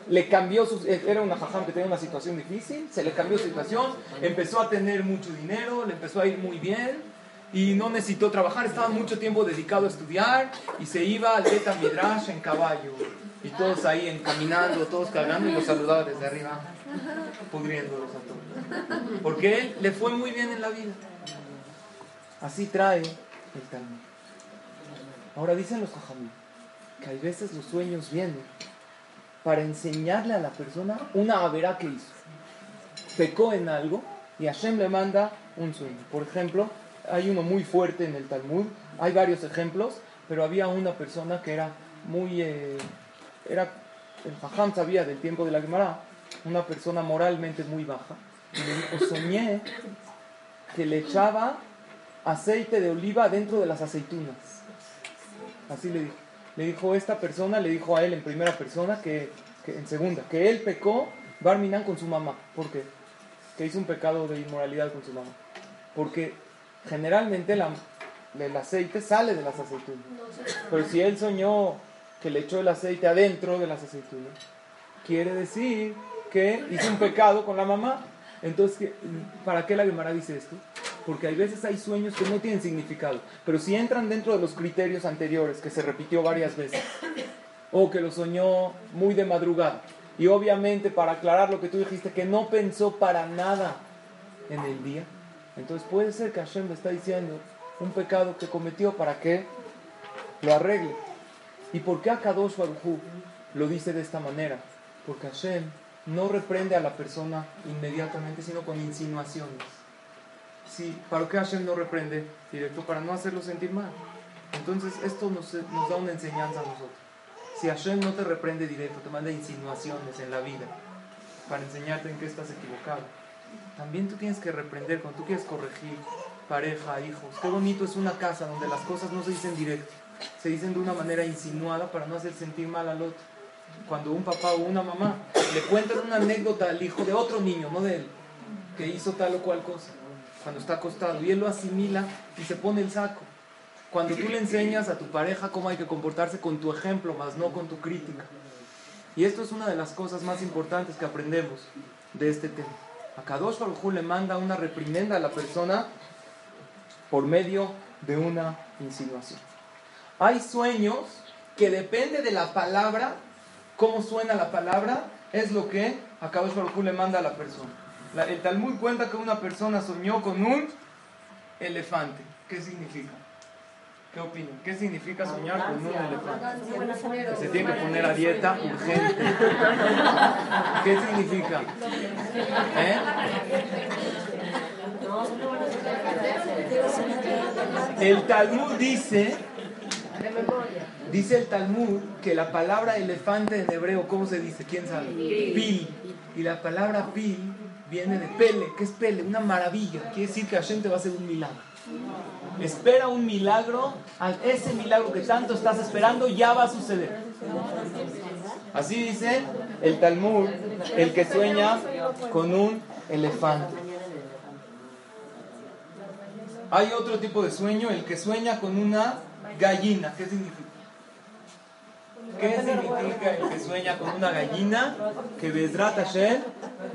le cambió su, era una jajam que tenía una situación difícil, se le cambió su situación, empezó a tener mucho dinero, le empezó a ir muy bien y no necesitó trabajar, estaba mucho tiempo dedicado a estudiar y se iba al Beta Midrash en caballo y todos ahí encaminando, todos cargando y los saludaba desde arriba, pudriéndolos a todos. Porque él le fue muy bien en la vida. Así trae el Talmud. Ahora dicen los jajamí que hay veces los sueños vienen para enseñarle a la persona una avera que hizo. Pecó en algo y Hashem le manda un sueño. Por ejemplo, hay uno muy fuerte en el Talmud, hay varios ejemplos, pero había una persona que era muy... Eh, era, el Fajam sabía del tiempo de la Gemara, una persona moralmente muy baja, y le dijo, soñé que le echaba aceite de oliva dentro de las aceitunas. Así le dijo. Le dijo esta persona, le dijo a él en primera persona, que, en segunda, que él pecó Barminan con su mamá. ¿Por qué? Que hizo un pecado de inmoralidad con su mamá. Porque generalmente el aceite sale de las aceitunas. Pero si él soñó que le echó el aceite adentro de las aceitunas, quiere decir que hizo un pecado con la mamá. Entonces, ¿para qué la Gemara dice esto? Porque hay veces hay sueños que no tienen significado, pero si entran dentro de los criterios anteriores, que se repitió varias veces, o que lo soñó muy de madrugada, y obviamente para aclarar lo que tú dijiste, que no pensó para nada en el día, entonces puede ser que Hashem le está diciendo un pecado que cometió para que lo arregle. ¿Y por qué Akadosh Baruj lo dice de esta manera? Porque Hashem no reprende a la persona inmediatamente, sino con insinuaciones. Sí, ¿para qué Hashem no reprende directo? Para no hacerlo sentir mal. Entonces esto nos, nos da una enseñanza a nosotros. Si Hashem no te reprende directo, te manda insinuaciones en la vida para enseñarte en qué estás equivocado. También tú tienes que reprender cuando tú quieres corregir pareja, hijos. Qué bonito es una casa donde las cosas no se dicen directo, se dicen de una manera insinuada para no hacer sentir mal al otro. Cuando un papá o una mamá le cuentan una anécdota al hijo de otro niño, no de él, que hizo tal o cual cosa, cuando está acostado, y él lo asimila y se pone el saco. Cuando tú le enseñas a tu pareja cómo hay que comportarse con tu ejemplo, más no con tu crítica. Y esto es una de las cosas más importantes que aprendemos de este tema. A Kadosh Baruj le manda una reprimenda a la persona por medio de una insinuación. Hay sueños que depende de la palabra, cómo suena la palabra, es lo que a Kadosh Baruj le manda a la persona. El Talmud cuenta que una persona soñó con un elefante. ¿Qué significa? ¿Qué opinan? ¿Qué significa soñar con un elefante? Que se tiene que poner a dieta urgente. ¿Qué significa? ¿Eh? El Talmud dice, dice el Talmud que la palabra elefante en hebreo, ¿cómo se dice? ¿Quién sabe? Pil. Y la palabra pil viene de pele. ¿Qué es pele? Una maravilla. Quiere decir que Hashem te va a hacer un milagro. Espera un milagro, ese milagro que tanto estás esperando ya va a suceder. Así dice el Talmud, el que sueña con un elefante. Hay otro tipo de sueño, el que sueña con una gallina. ¿Qué significa? ¿Qué significa el que sueña con una gallina? Que Bezrat Hashem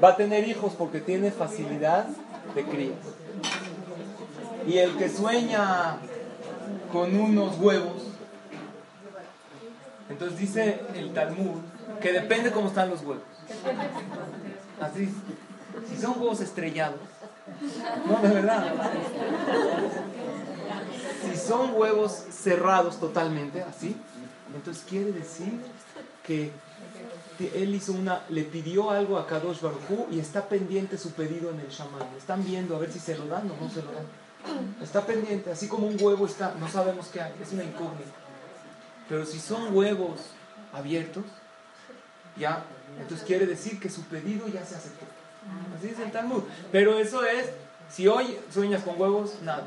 va a tener hijos porque tiene facilidad de crías. Y el que sueña con unos huevos, entonces dice el Talmud que depende cómo están los huevos. Así, si son huevos estrellados, no, de verdad. Si son huevos cerrados totalmente, así, entonces quiere decir que él hizo una, le pidió algo a Kadosh Baruj y está pendiente su pedido en el shaman. Están viendo a ver si se lo dan o no se lo dan. Está pendiente, así como un huevo está, no sabemos qué hay, es una incógnita. Pero si son huevos abiertos, ya, entonces quiere decir que su pedido ya se aceptó. Así es el Talmud. Pero eso es, si hoy sueñas con huevos, nada.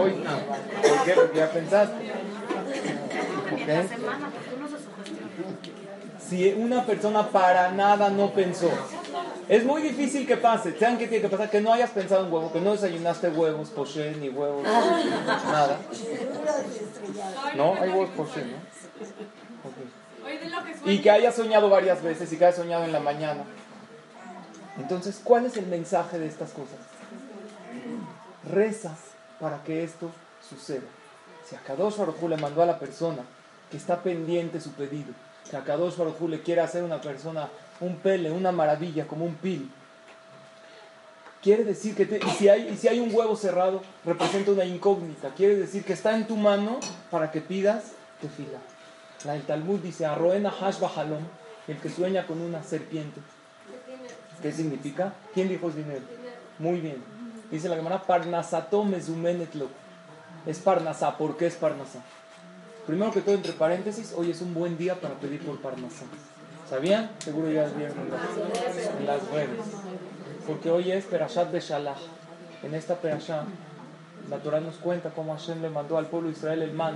Hoy nada. ¿Por qué? Porque ya pensaste. si una persona para nada no pensó, es muy difícil que pase. ¿Saben qué tiene que pasar? Que no hayas pensado en huevo, que no desayunaste huevos, poché, ni huevos, nada. No, hay huevos poché, ¿no? Y que hayas soñado varias veces y que hayas soñado en la mañana. Entonces, ¿cuál es el mensaje de estas cosas? Reza para que esto suceda. Si a Kadosh Baruj le mandó a la persona que está pendiente su pedido, que a Kadosh Baruj le quiere hacer una persona un pele, una maravilla, como un pil, quiere decir que y si, hay, un huevo cerrado, representa una incógnita. Quiere decir que está en tu mano para que pidas tefila. La del Talmud dice, Arroena hash bajalom, el que sueña con una serpiente. ¿Qué significa? ¿Quién dijo dinero? Muy bien. Dice la Gemara, Parnasato mezumenetlo. Es Parnasá. ¿Por qué es Parnasá? Primero que todo, entre paréntesis, hoy es un buen día para pedir por Parnasá. ¿Sabían? Seguro ya vieron en las, redes. Porque hoy es Perashat Beshalach. En esta Perashat, la Torah nos cuenta cómo Hashem le mandó al pueblo de Israel el man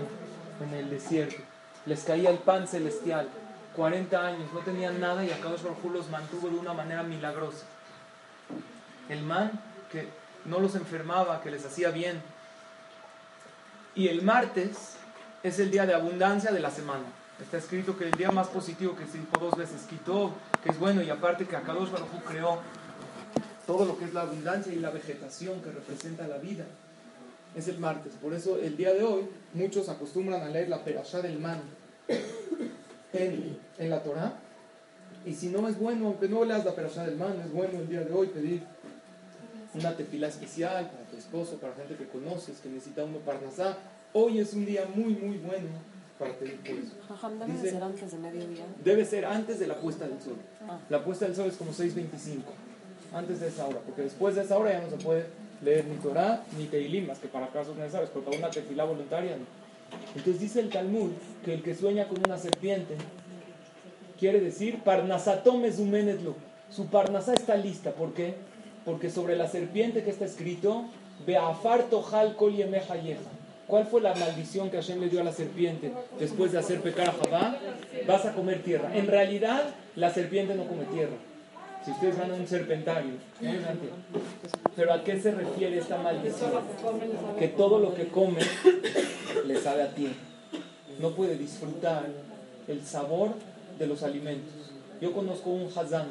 en el desierto. Les caía el pan celestial. 40 años, no tenían nada y a Kadosh Baruj los mantuvo de una manera milagrosa. El man que no los enfermaba, que les hacía bien. Y el martes es el día de abundancia de la semana. Está escrito que el día más positivo que se dijo dos veces, quitó, que es bueno, y aparte que Akadosh Baruj creó todo lo que es la abundancia y la vegetación que representa la vida, es el martes. Por eso el día de hoy muchos acostumbran a leer la perashá del man en, en la Torah. Y si no es bueno, aunque no leas la perashá del man, es bueno el día de hoy pedir una tefila especial para tu esposo, para gente que conoces, que necesita uno para nazar. Hoy es un día muy, muy bueno para pedir por eso. ¿Debe ser antes de mediodía? Debe ser antes de la puesta del sol. Ah. La puesta del sol es como 6.25, antes de esa hora, porque después de esa hora ya no se puede leer ni Torah ni Teilim, más que para casos necesarios, porque para una tefila voluntaria no. Entonces dice el Talmud que el que sueña con una serpiente quiere decir Parnasatom mezumenetlo. Su parnasá está lista. ¿Por qué? Porque sobre la serpiente que está escrito, Beafar tojal kol. ¿Cuál fue la maldición que Hashem le dio a la serpiente después de hacer pecar a Javá? Vas a comer tierra. En realidad, la serpiente no come tierra. Si ustedes van a un serpentario, pero ¿a qué se refiere esta maldición? Que todo lo que come le sabe a tierra. No puede disfrutar el sabor de los alimentos. Yo conozco un Hazán,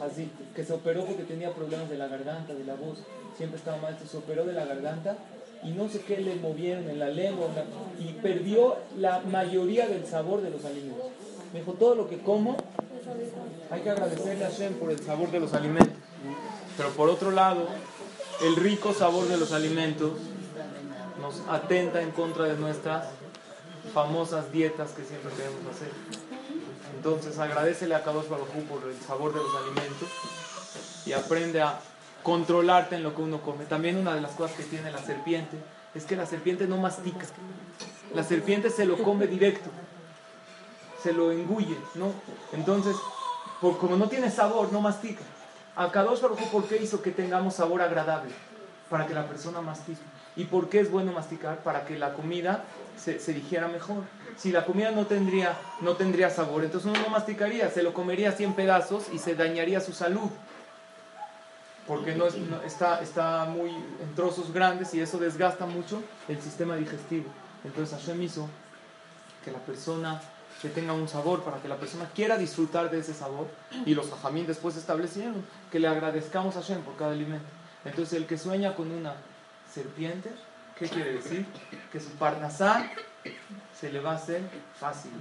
Hazit, que se operó porque tenía problemas de la garganta, de la voz. Siempre estaba mal, se operó de la garganta y no sé qué le movieron en la lengua y perdió la mayoría del sabor de los alimentos. Me dijo, todo lo que como, hay que agradecerle a Hashem por el sabor de los alimentos. Pero por otro lado, el rico sabor de los alimentos atenta en contra de nuestras famosas dietas que siempre queremos hacer. Entonces agradecele a Kadosh Baruj por el sabor de los alimentos y aprende a controlarte en lo que uno come. También una de las cosas que tiene la serpiente es que la serpiente no mastica. La serpiente se lo come directo, se lo engulle, ¿no? Entonces, como no tiene sabor, no mastica. A Kadosh Baruj ¿por qué hizo que tengamos sabor agradable? Para que la persona mastique. ¿Y por qué es bueno masticar? Para que la comida se, se digiera mejor. Si la comida no tendría, no tendría sabor, entonces uno no masticaría, se lo comería así en pedazos y se dañaría su salud porque no, es, no- está, está muy en trozos grandes y eso desgasta mucho el sistema digestivo. Entonces Hashem hizo que la persona que tenga un sabor, para que la persona quiera disfrutar de ese sabor. Y los hajamín después establecieron que le agradezcamos a Hashem por cada alimento. Entonces el que sueña con una serpiente, ¿qué quiere decir? Que su parnasá se le va a hacer fácil,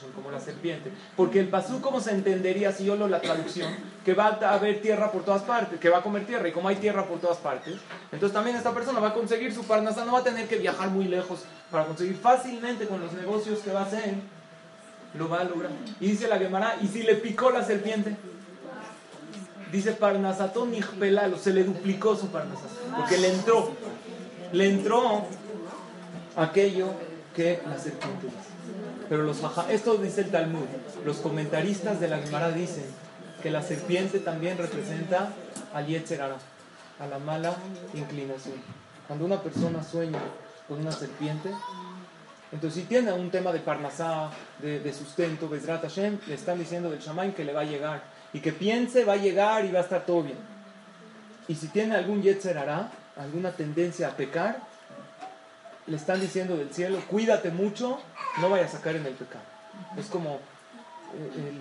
son como la serpiente. Porque el pasú, ¿cómo se entendería si yo lo la traducción? Que va a haber tierra por todas partes, que va a comer tierra, y como hay tierra por todas partes, entonces también esta persona va a conseguir su parnasá, no va a tener que viajar muy lejos para conseguir fácilmente con los negocios que va a hacer, lo va a lograr. Y dice la Gemara, ¿y si le picó la serpiente? Dice Parnasatón Nijpelalo, se le duplicó su Parnasá, porque le entró, le entró aquello que la serpiente dice. Pero los esto dice el Talmud, los comentaristas de la Gemara dicen que la serpiente también representa al Yetzer Hara, a la mala inclinación. Cuando una persona sueña con una serpiente, Entonces, si tiene un tema de parnasá, de, sustento, Bezrat Hashem, le están diciendo del Shamaim que le va a llegar. Y que piense, va a llegar y va a estar todo bien. Y si tiene algún Yetzer alguna tendencia a pecar, le están diciendo del cielo, cuídate mucho, no vayas a caer en el pecado. Es como eh,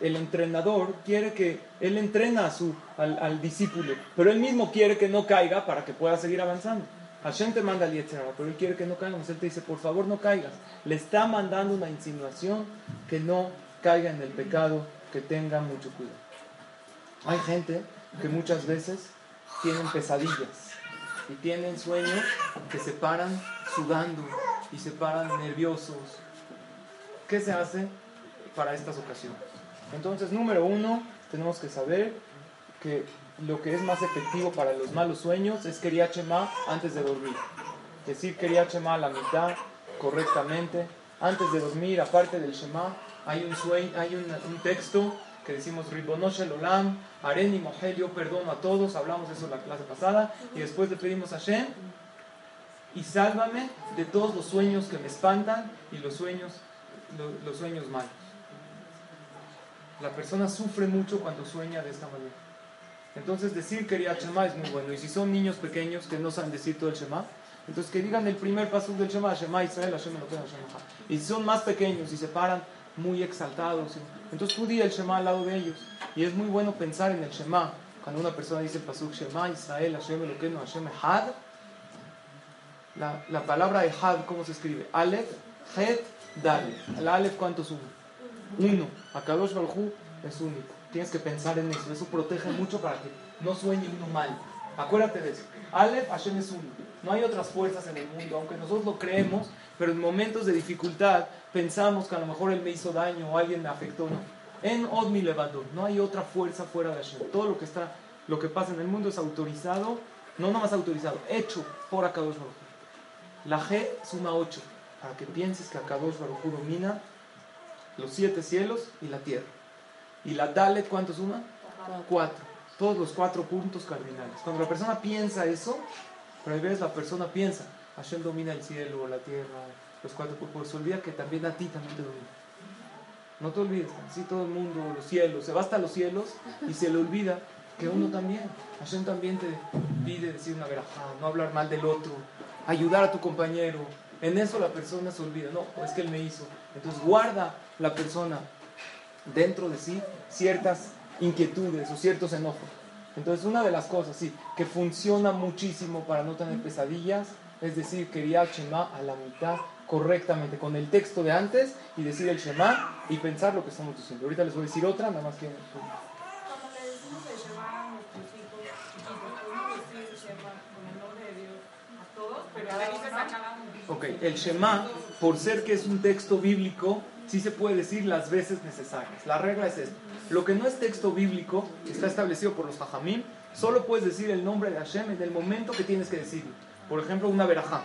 el, entrenador quiere que, él entrena a su, al, al, discípulo, pero él mismo quiere que no caiga para que pueda seguir avanzando. Hashem te manda al pero él quiere que no caigas. Él te dice, por favor no caigas. Le está mandando una insinuación que no caiga en el pecado, que tenga mucho cuidado. Hay gente que muchas veces tienen pesadillas y tienen sueños que se paran sudando y se paran nerviosos. ¿Qué se hace para estas ocasiones? Entonces, número uno, tenemos que saber que lo que es más efectivo para los malos sueños es quería Shema antes de dormir. Decir quería Shema a la mitad correctamente. Antes de dormir, aparte del Shema, hay un, sueño, hay un, un texto que decimos Ribonosh Olam, Areni Mohel, yo perdono a todos, hablamos de eso en la clase pasada, y después le pedimos a Shem, y sálvame de todos los sueños que me espantan y los sueños, los, sueños malos. La persona sufre mucho cuando sueña de esta manera. Entonces decir quería Shema es muy bueno. Y si son niños pequeños que no saben decir todo el Shema, entonces que digan el primer paso del Shema, Shema Israel, Hashem lo Y si son más pequeños y se paran muy exaltados. Entonces tú di el Shema al lado de ellos. Y es muy bueno pensar en el Shema. Cuando una persona dice el Pasuk Shema, Israel, Hashem, no Hashem, Ehad. La, la palabra Ehad, ¿cómo se escribe? Aleph, Het, Dale. El Aleph, ¿cuántos uno? Uno. Akadosh Baruj es único. Tienes que pensar en eso. Eso protege mucho para que no sueñe uno mal. Acuérdate de eso. Aleph, Hashem es uno. No hay otras fuerzas en el mundo, aunque nosotros lo creemos, pero en momentos de dificultad pensamos que a lo mejor él me hizo daño o alguien me afectó. No. En Odmi Levador, no hay otra fuerza fuera de Hashem. Todo lo que está, lo que pasa en el mundo es autorizado, no nomás autorizado, hecho por Akadosh Baruj La G suma 8, para que pienses que Akadosh Baruj domina los siete cielos y la tierra. Y la Dalet, ¿cuánto suma? Cuatro. Todos los cuatro puntos cardinales. Cuando la persona piensa eso, pero a veces la persona piensa, Hashem domina el cielo, la tierra, los cuatro cuerpos. Se olvida que también a ti también te domina. No te olvides, así todo el mundo, los cielos, se va hasta los cielos y se le olvida que uno también, Hashem también te pide decir una verajá, no hablar mal del otro, ayudar a tu compañero. En eso la persona se olvida, no, es que él me hizo. Entonces guarda la persona dentro de sí ciertas inquietudes o ciertos enojos. Entonces una de las cosas, sí, que funciona muchísimo para no tener pesadillas, es decir, quería Shema a la mitad correctamente, con el texto de antes y decir el Shema y pensar lo que estamos diciendo. Ahorita les voy a decir otra, nada más que... Ok, el Shema, por ser que es un texto bíblico, sí se puede decir las veces necesarias. La regla es esto. Lo que no es texto bíblico, está establecido por los Jajamim, solo puedes decir el nombre de Hashem en el momento que tienes que decirlo. Por ejemplo, una verajá.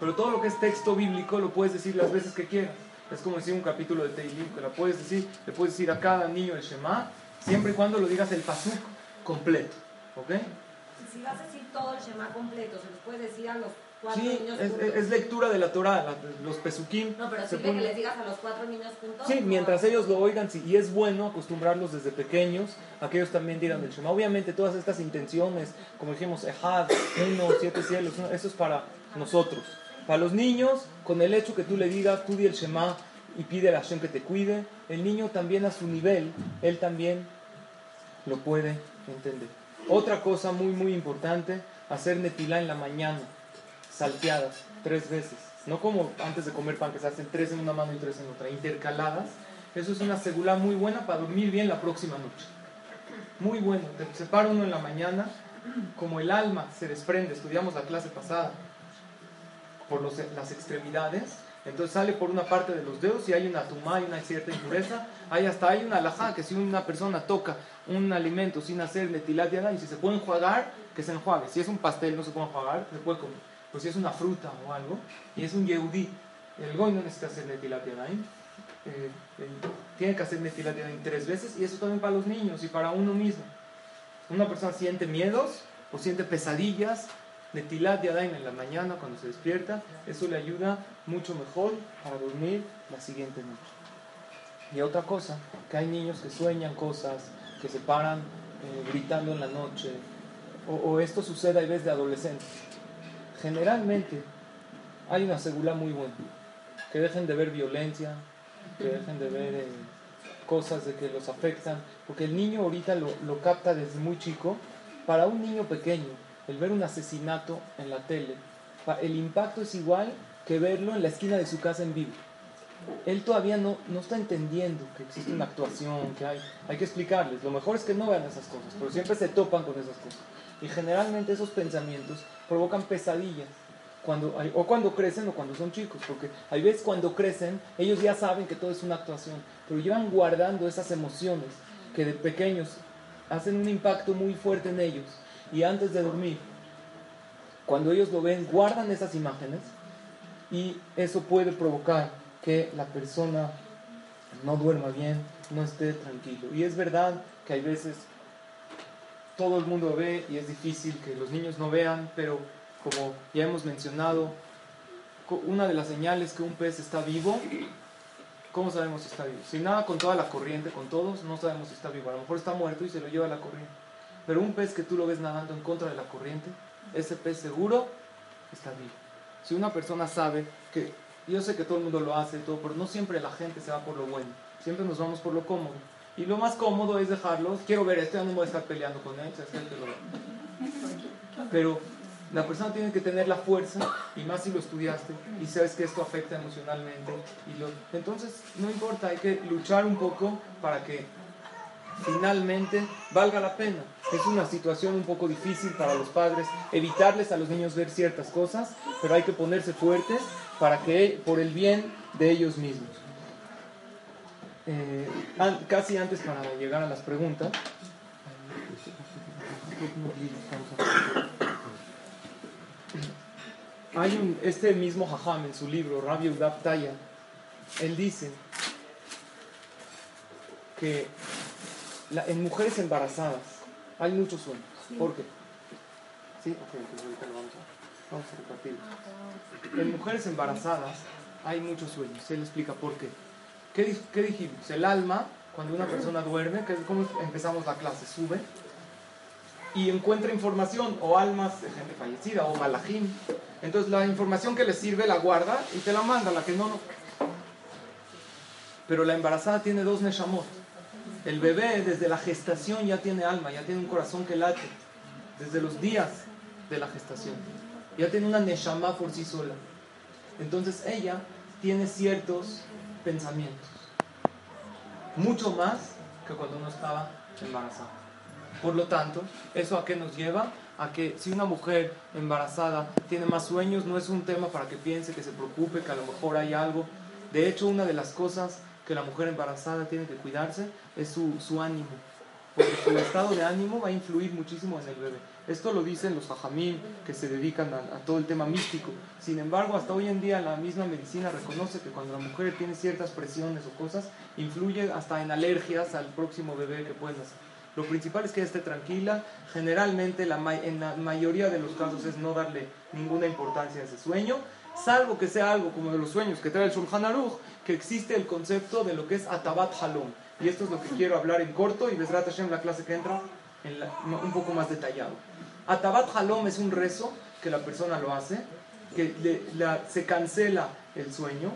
Pero todo lo que es texto bíblico lo puedes decir las veces que quieras. Es como decir un capítulo de Teilim, que la puedes decir, le puedes decir a cada niño el Shema, siempre y cuando lo digas el pasuk completo. ¿Ok? Si vas a decir todo el Shema completo, se los puedes decir a los sí, es, lectura de la Torah, los pesukim. No, pero sirve que les digas a los cuatro niños juntos. Sí, mientras ellos lo oigan, sí, y es bueno acostumbrarlos desde pequeños a que ellos también digan el Shema. Obviamente todas estas intenciones, como dijimos, Ehad, uno, siete cielos, eso es para nosotros. Para los niños, con el hecho que tú le digas, tú di el Shema y pide a la Hashem que te cuide, el niño también a su nivel, él también lo puede entender. Otra cosa muy, muy importante, hacer netilá en la mañana salteadas tres veces. No como antes de comer pan, que se hacen tres en una mano y tres en otra, intercaladas. Eso es una segula muy buena para dormir bien la próxima noche. Muy bueno. Te separa uno en la mañana, como el alma se desprende, estudiamos la clase pasada, por las extremidades. Entonces sale por una parte de los dedos y hay una tumá, y una cierta impureza. Hay hasta hay una alajá que si una persona toca un alimento sin hacer netilat y si se puede enjuagar, que se enjuague. Si es un pastel no se puede enjuagar, se puede comer pues si es una fruta o algo, y es un yehudí, el goy no necesita hacer netilat eh, tiene que hacer netilat tres veces, y eso también para los niños y para uno mismo. Una persona siente miedos o siente pesadillas Netilat Yadayim en la mañana cuando se despierta, eso le ayuda mucho mejor para dormir la siguiente noche. Y otra cosa, que hay niños que sueñan cosas, que se paran eh, gritando en la noche, o, esto sucede a veces de adolescentes. Generalmente hay una segula muy buena, que dejen de ver violencia, que dejen de ver eh, cosas de que los afectan, porque el niño ahorita lo, lo capta desde muy chico. Para un niño pequeño, el ver un asesinato en la tele, el impacto es igual que verlo en la esquina de su casa en vivo. Él todavía no, no está entendiendo que existe una actuación, que hay, hay que explicarles. Lo mejor es que no vean esas cosas, pero siempre se topan con esas cosas. Y generalmente esos pensamientos provocan pesadillas cuando o cuando crecen o cuando son chicos, porque hay veces cuando crecen ellos ya saben que todo es una actuación, pero llevan guardando esas emociones que de pequeños hacen un impacto muy fuerte en ellos y antes de dormir, cuando ellos lo ven, guardan esas imágenes y eso puede provocar que la persona no duerma bien, no esté tranquilo. Y es verdad que hay veces todo el mundo ve y es difícil que los niños no vean, pero como ya hemos mencionado, una de las señales que un pez está vivo, ¿cómo sabemos si está vivo? Si nada con toda la corriente, con todos, no sabemos si está vivo. A lo mejor está muerto y se lo lleva la corriente. Pero un pez que tú lo ves nadando en contra de la corriente, ese pez seguro está vivo. Si una persona sabe que, yo sé que todo el mundo lo hace, todo, pero no siempre la gente se va por lo bueno, siempre nos vamos por lo cómodo. Y lo más cómodo es dejarlos, quiero ver esto, ya no voy a estar peleando con él, pero la persona tiene que tener la fuerza, y más si lo estudiaste, y sabes que esto afecta emocionalmente. Y entonces, no importa, hay que luchar un poco para que finalmente valga la pena. Es una situación un poco difícil para los padres, evitarles a los niños ver ciertas cosas, pero hay que ponerse fuertes para que, por el bien de ellos mismos. Eh, casi antes para llegar a las preguntas, hay un, este mismo Jajam en su libro, Rabbi Udab Taya, él dice que en mujeres embarazadas hay muchos sueños. ¿Por qué? ¿Sí? Ok, entonces ahorita lo vamos a, vamos a repartir. En mujeres embarazadas hay muchos sueños. Él explica por qué. ¿Qué, dijimos? El alma, cuando una persona duerme, que es como empezamos la clase, sube y encuentra información o almas de gente fallecida o malajim. Entonces la información que le sirve la guarda y te la manda, la que no, no. Pero la embarazada tiene dos neshamot. El bebé desde la gestación ya tiene alma, ya tiene un corazón que late. Desde los días de la gestación. Ya tiene una neshama por sí sola. Entonces ella tiene ciertos pensamientos. Mucho más que cuando uno estaba embarazada. Por lo tanto, ¿eso a qué nos lleva? A que si una mujer embarazada tiene más sueños, no es un tema para que piense, que se preocupe, que a lo mejor hay algo. De hecho, una de las cosas que la mujer embarazada tiene que cuidarse es su, su ánimo, porque su estado de ánimo va a influir muchísimo en el bebé. Esto lo dicen los fajamín que se dedican a, todo el tema místico. Sin embargo, hasta hoy en día la misma medicina reconoce que cuando la mujer tiene ciertas presiones o cosas, influye hasta en alergias al próximo bebé que puede nacer. Lo principal es que esté tranquila. Generalmente, en la mayoría de los casos, es no darle ninguna importancia a ese sueño, salvo que sea algo como de los sueños que trae el Shulchan Aruch, que existe el concepto de lo que es Atabat Halom. Y esto es lo que quiero hablar en corto y Besrat Hashem, la clase que entra, un poco más detallado. Atabat Halom es un rezo que la persona lo hace, que se cancela el sueño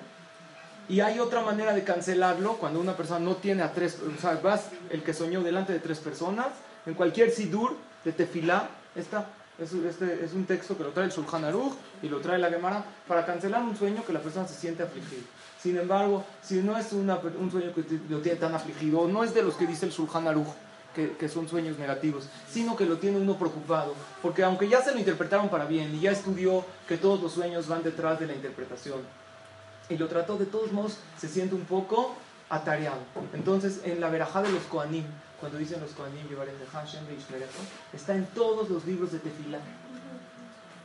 y hay otra manera de cancelarlo cuando una persona no tiene a tres, o sea, vas el que soñó delante de tres personas, en cualquier sidur de tefilá, esta, es, este, es un texto que lo trae el Shulchan Aruch y lo trae la Gemara para cancelar un sueño que la persona se siente afligido. Sin embargo, si no es un sueño que lo tiene tan afligido, no es de los que dice el Shulchan Aruch, que, que, son sueños negativos, sino que lo tiene uno preocupado, porque aunque ya se lo interpretaron para bien y ya estudió que todos los sueños van detrás de la interpretación, y lo trató de todos modos, se siente un poco atareado. Entonces, en la verajá de los Koanim, cuando dicen los Koanim, está en todos los libros de Tefilá.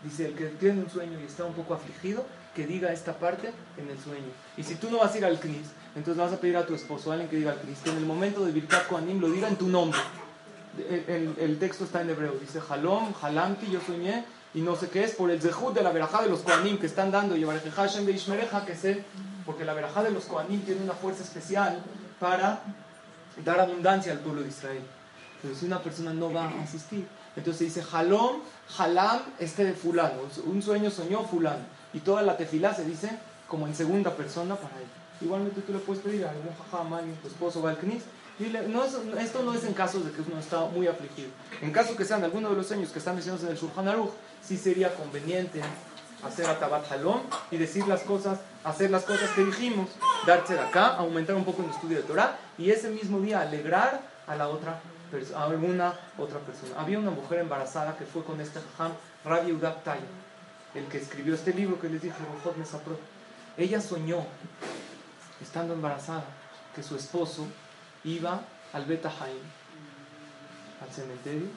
Dice, el que tiene un sueño y está un poco afligido, que diga esta parte en el sueño. Y si tú no vas a ir al Cris, entonces vas a pedir a tu esposo, a alguien que diga al Cris, que en el momento de Birkat Koanim lo diga en tu nombre. El, el, texto está en hebreo, dice, Halom, Halamti, yo soñé y no sé qué es, por el zehut de la verajá de los Koanim que están dando, y Hashem de Ishmereja, que sé, porque la verajá de los Koanim tiene una fuerza especial para dar abundancia al pueblo de Israel. Pero si una persona no va a asistir, entonces dice Halom, Halam, este de fulano, un sueño soñó fulano, y toda la tefilá se dice como en segunda persona para él. Igualmente tú le puedes pedir a algún jajam, tu esposo va al knis, Dile, no esto no es en caso de que uno está muy afligido. En caso que sean algunos de los sueños que están mencionados en el Shulchan sí sería conveniente hacer atabat halom y decir las cosas, hacer las cosas que dijimos, darse de acá, aumentar un poco el estudio de Torah y ese mismo día alegrar a la otra alguna otra persona. Había una mujer embarazada que fue con este jajam, Rabbi Udab Taya, el que escribió este libro que les dije, Ella soñó, estando embarazada, que su esposo iba al Beta al cementerio,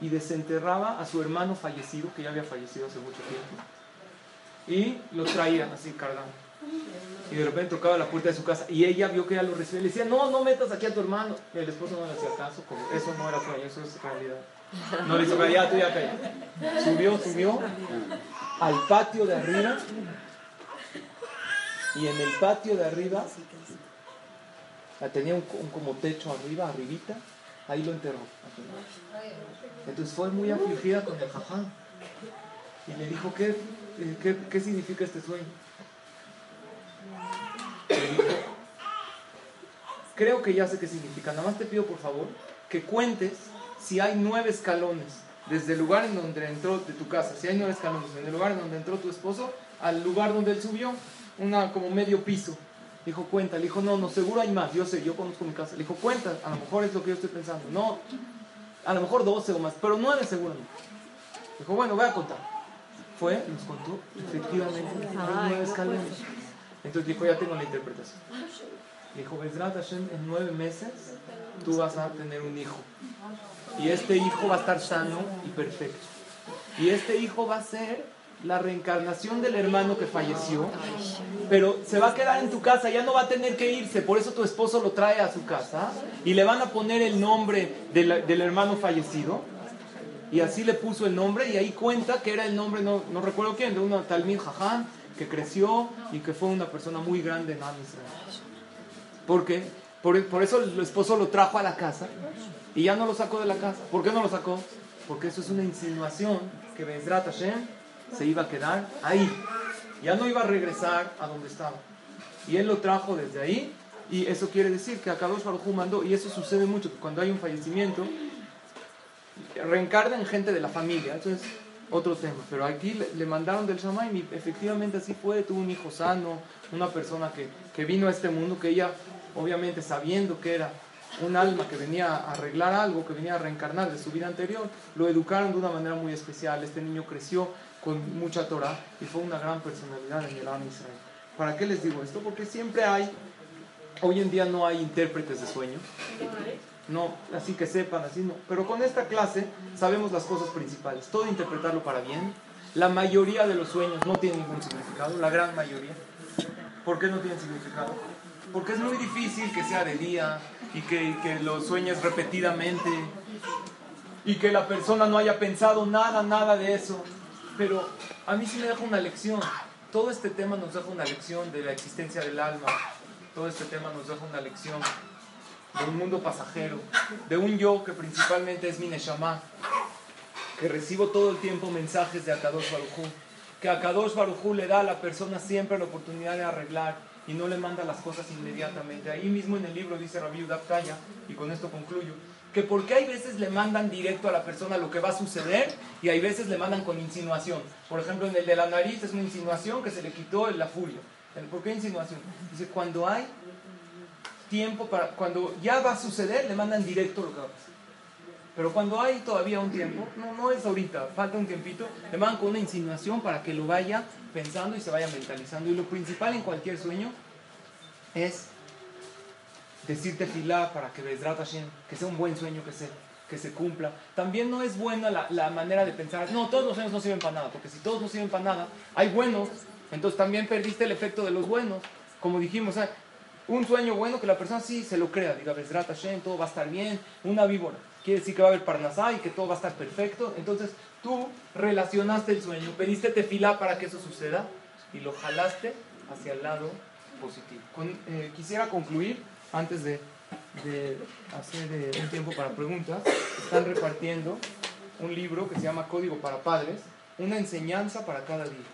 y desenterraba a su hermano fallecido, que ya había fallecido hace mucho tiempo, y lo traía así cargando. Y de repente tocaba la puerta de su casa y ella vio que ella lo recibía y le decía, no, no metas aquí a tu hermano. Y el esposo no le hacía caso, como eso no era sueño, eso es realidad. No le hizo ya tú ya calla. Subió, subió al patio de arriba y en el patio de arriba tenía un, como techo arriba, arribita, ahí lo enterró. Entonces fue muy afligida con el jajá. Y le dijo, ¿qué, eh, qué, qué significa este sueño? Creo que ya sé qué significa. Nada más te pido, por favor, que cuentes si hay nueve escalones desde el lugar en donde entró de tu casa, si hay nueve escalones, desde el lugar en donde entró tu esposo al lugar donde él subió, una como medio piso. Dijo, cuenta. Le dijo, no, no, seguro hay más. Yo sé, yo conozco mi casa. Le dijo, cuenta. A lo mejor es lo que yo estoy pensando. No, a lo mejor 12 o más, pero nueve seguro no. Dijo, bueno, voy a contar. Fue, nos contó, efectivamente, hay nueve escalones. Entonces dijo, ya tengo la interpretación. Dijo, Hashem, en nueve meses tú vas a tener un hijo. Y este hijo va a estar sano y perfecto. Y este hijo va a ser la reencarnación del hermano que falleció, pero se va a quedar en tu casa, ya no va a tener que irse, por eso tu esposo lo trae a su casa y le van a poner el nombre del, hermano fallecido. Y así le puso el nombre y ahí cuenta que era el nombre, no, no recuerdo quién, de una Talmid Jaján que creció y que fue una persona muy grande en Israel. ¿Por qué? Por, por, eso el esposo lo trajo a la casa y ya no lo sacó de la casa. ¿Por qué no lo sacó? Porque eso es una insinuación que Bezrat Hashem se iba a quedar ahí. Ya no iba a regresar a donde estaba. Y él lo trajo desde ahí. Y eso quiere decir que Akadosh Baruj mandó, y eso sucede mucho, cuando hay un fallecimiento, reencarnan gente de la familia. Eso es otro tema. Pero aquí le, mandaron del Shamaim y efectivamente así fue. Tuvo un hijo sano, una persona que, que vino a este mundo, que ella, obviamente sabiendo que era un alma que venía a arreglar algo, que venía a reencarnar de su vida anterior, lo educaron de una manera muy especial. Este niño creció con mucha Torah y fue una gran personalidad en el Am Israel. ¿Para qué les digo esto? Porque siempre hay, hoy en día no hay intérpretes de sueños, no, así que sepan, así no. Pero con esta clase sabemos las cosas principales, todo interpretarlo para bien. La mayoría de los sueños no tienen ningún significado, la gran mayoría. ¿Por qué no tienen significado? Porque es muy difícil que sea de día y que, que lo sueñes repetidamente y que la persona no haya pensado nada, nada de eso. Pero a mí sí me deja una lección. Todo este tema nos deja una lección de la existencia del alma. Todo este tema nos deja una lección de un mundo pasajero, de un yo que principalmente es mi Neshama, que recibo todo el tiempo mensajes de Akadosh Barujú, que Akadosh Barujú le da a la persona siempre la oportunidad de arreglar y no le manda las cosas inmediatamente. Ahí mismo en el libro dice Rabbi Udaptaya, y con esto concluyo, que porque hay veces le mandan directo a la persona lo que va a suceder y hay veces le mandan con insinuación. Por ejemplo, en el de la nariz es una insinuación que se le quitó la furia. ¿Por qué insinuación? Dice, cuando hay tiempo para, cuando ya va a suceder, le mandan directo lo que va. Pero cuando hay todavía un tiempo, no, no es ahorita, falta un tiempito, le mandan con una insinuación para que lo vaya pensando y se vaya mentalizando. Y lo principal en cualquier sueño es decirte filá para que Bezrat Hashem, que sea un buen sueño que se, que se cumpla. También no es buena la, la, manera de pensar, no, todos los sueños no sirven para nada, porque si todos no sirven para nada, hay buenos, entonces también perdiste el efecto de los buenos. Como dijimos, un sueño bueno que la persona sí se lo crea, diga Bezrat Hashem, todo va a estar bien, una víbora. Quiere decir que va a haber Parnasá y que todo va a estar perfecto. Entonces, Tú relacionaste el sueño, pediste tefilá para que eso suceda y lo jalaste hacia el lado positivo. Eh, quisiera concluir antes de, hacer eh, un tiempo para preguntas. Están repartiendo un libro que se llama Código para Padres, una enseñanza para cada día.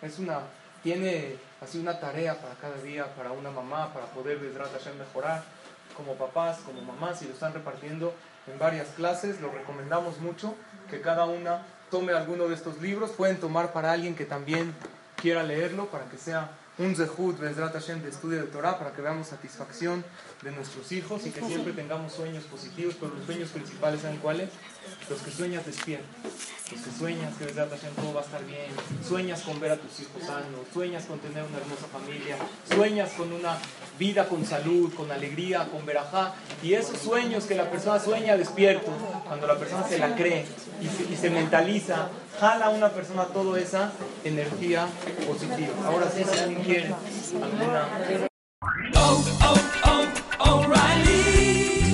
Es una, tiene así una tarea para cada día, para una mamá, para poder mejorar como papás, como mamás, y lo están repartiendo en varias clases. Lo recomendamos mucho que cada una tome alguno de estos libros. Pueden tomar para alguien que también quiera leerlo, para que sea un Zehut, Bezrat Hashem, de estudio de Torah, para que veamos satisfacción de nuestros hijos y que siempre tengamos sueños positivos, pero los sueños principales, ¿saben cuáles? Los que sueñas despiertos, que sueñas que Bezrat Hashem todo va a estar bien, sueñas con ver a tus hijos sanos, sueñas con tener una hermosa familia, sueñas con una vida con salud, con alegría, con verajá, y esos sueños que la persona sueña despierto, cuando la persona se la cree y se, y se mentaliza, jala a una persona toda esa energía positiva. Ahora sí, si alguien quiere alguna...